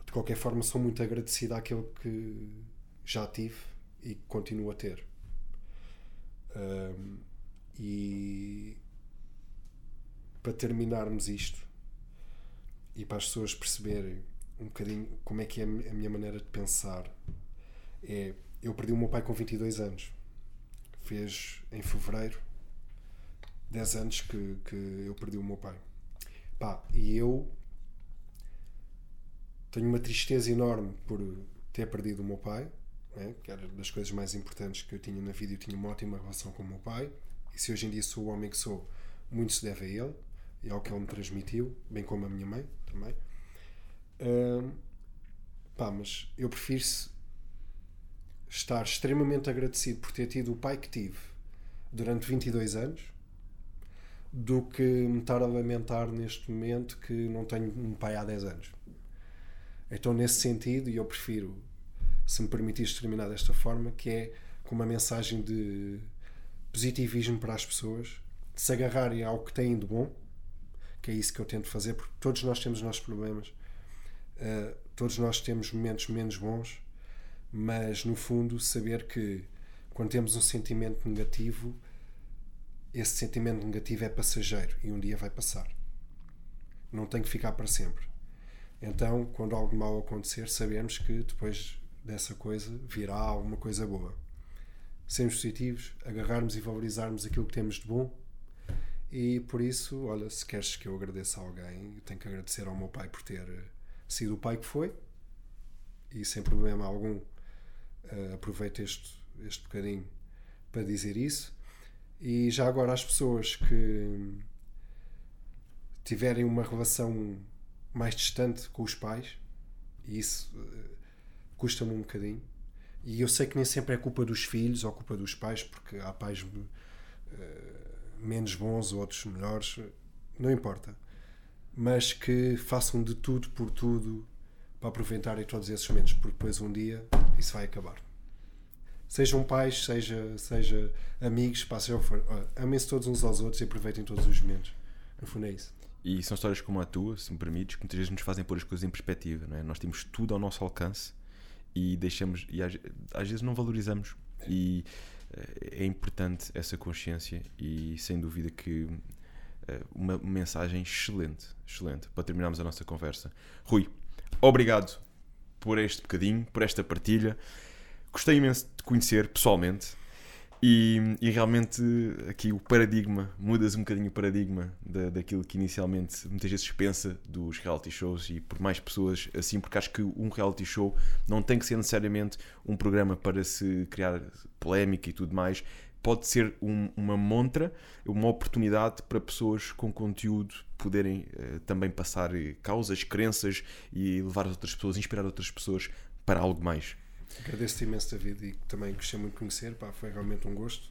de qualquer forma, sou muito agradecido àquilo que já tive e continuo a ter. Um, e para terminarmos isto e para as pessoas perceberem um bocadinho como é que é a minha maneira de pensar, é eu perdi o meu pai com 22 anos. Fez em fevereiro 10 anos que, que eu perdi o meu pai. Pá, e eu tenho uma tristeza enorme por ter perdido o meu pai, né? que era das coisas mais importantes que eu tinha na vida. Eu tinha uma ótima relação com o meu pai, e se hoje em dia sou o homem que sou, muito se deve a ele e ao que ele me transmitiu, bem como a minha mãe também. Ahm, pá, mas eu prefiro estar extremamente agradecido por ter tido o pai que tive durante 22 anos do que me estar a lamentar neste momento que não tenho um pai há 10 anos. Então, nesse sentido, eu prefiro, se me permitires terminar desta forma, que é com uma mensagem de positivismo para as pessoas, de se agarrarem ao que têm de bom, que é isso que eu tento fazer, porque todos nós temos os nossos problemas, uh, todos nós temos momentos menos bons, mas no fundo, saber que quando temos um sentimento negativo, esse sentimento negativo é passageiro e um dia vai passar. Não tem que ficar para sempre. Então, quando algo mal acontecer, sabemos que depois dessa coisa virá alguma coisa boa. Sermos positivos, agarrarmos e valorizarmos aquilo que temos de bom. E por isso, olha, se queres que eu agradeça a alguém, tenho que agradecer ao meu pai por ter sido o pai que foi e sem problema algum Uh, aproveito este, este bocadinho para dizer isso. E já agora as pessoas que tiverem uma relação mais distante com os pais, e isso uh, custa-me um bocadinho. E eu sei que nem sempre é culpa dos filhos ou culpa dos pais, porque há pais uh, menos bons, outros melhores, não importa. Mas que façam de tudo por tudo para aproveitarem todos esses momentos, porque depois um dia isso vai acabar. Sejam pais, seja, seja amigos, amem-se todos uns aos outros e aproveitem todos os momentos. No fundo é isso. E são histórias como a tua, se me permites, que muitas vezes nos fazem pôr as coisas em perspectiva. Não é? Nós temos tudo ao nosso alcance e deixamos e às, às vezes não valorizamos. E eh, é importante essa consciência e sem dúvida que eh, uma mensagem excelente, excelente para terminarmos a nossa conversa. Rui, obrigado por este bocadinho, por esta partilha. Gostei imenso de conhecer pessoalmente e, e, realmente aqui o paradigma, mudas um bocadinho o paradigma da, daquilo que inicialmente muitas vezes pensa dos reality shows e por mais pessoas assim, porque acho que um reality show não tem que ser necessariamente um programa para se criar polémica e tudo mais. Pode ser um, uma montra, uma oportunidade para pessoas com conteúdo poderem uh, também passar eh, causas, crenças e levar outras pessoas, inspirar outras pessoas para algo mais. Agradeço-te imenso, David, e também gostei muito de conhecer. Pá, foi realmente um gosto.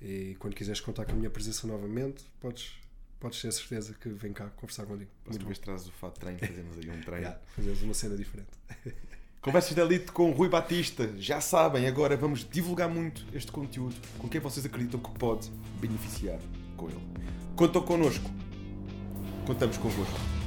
E quando quiseres contar com a minha presença novamente, podes, podes ter a certeza que vem cá conversar contigo. Próxima vez trazes o fato de treino, fazemos aí um treino. yeah, fazemos uma cena diferente. Conversas de Elite com Rui Batista. Já sabem, agora vamos divulgar muito este conteúdo com quem vocês acreditam que pode beneficiar com ele. Contam connosco. Contamos convosco.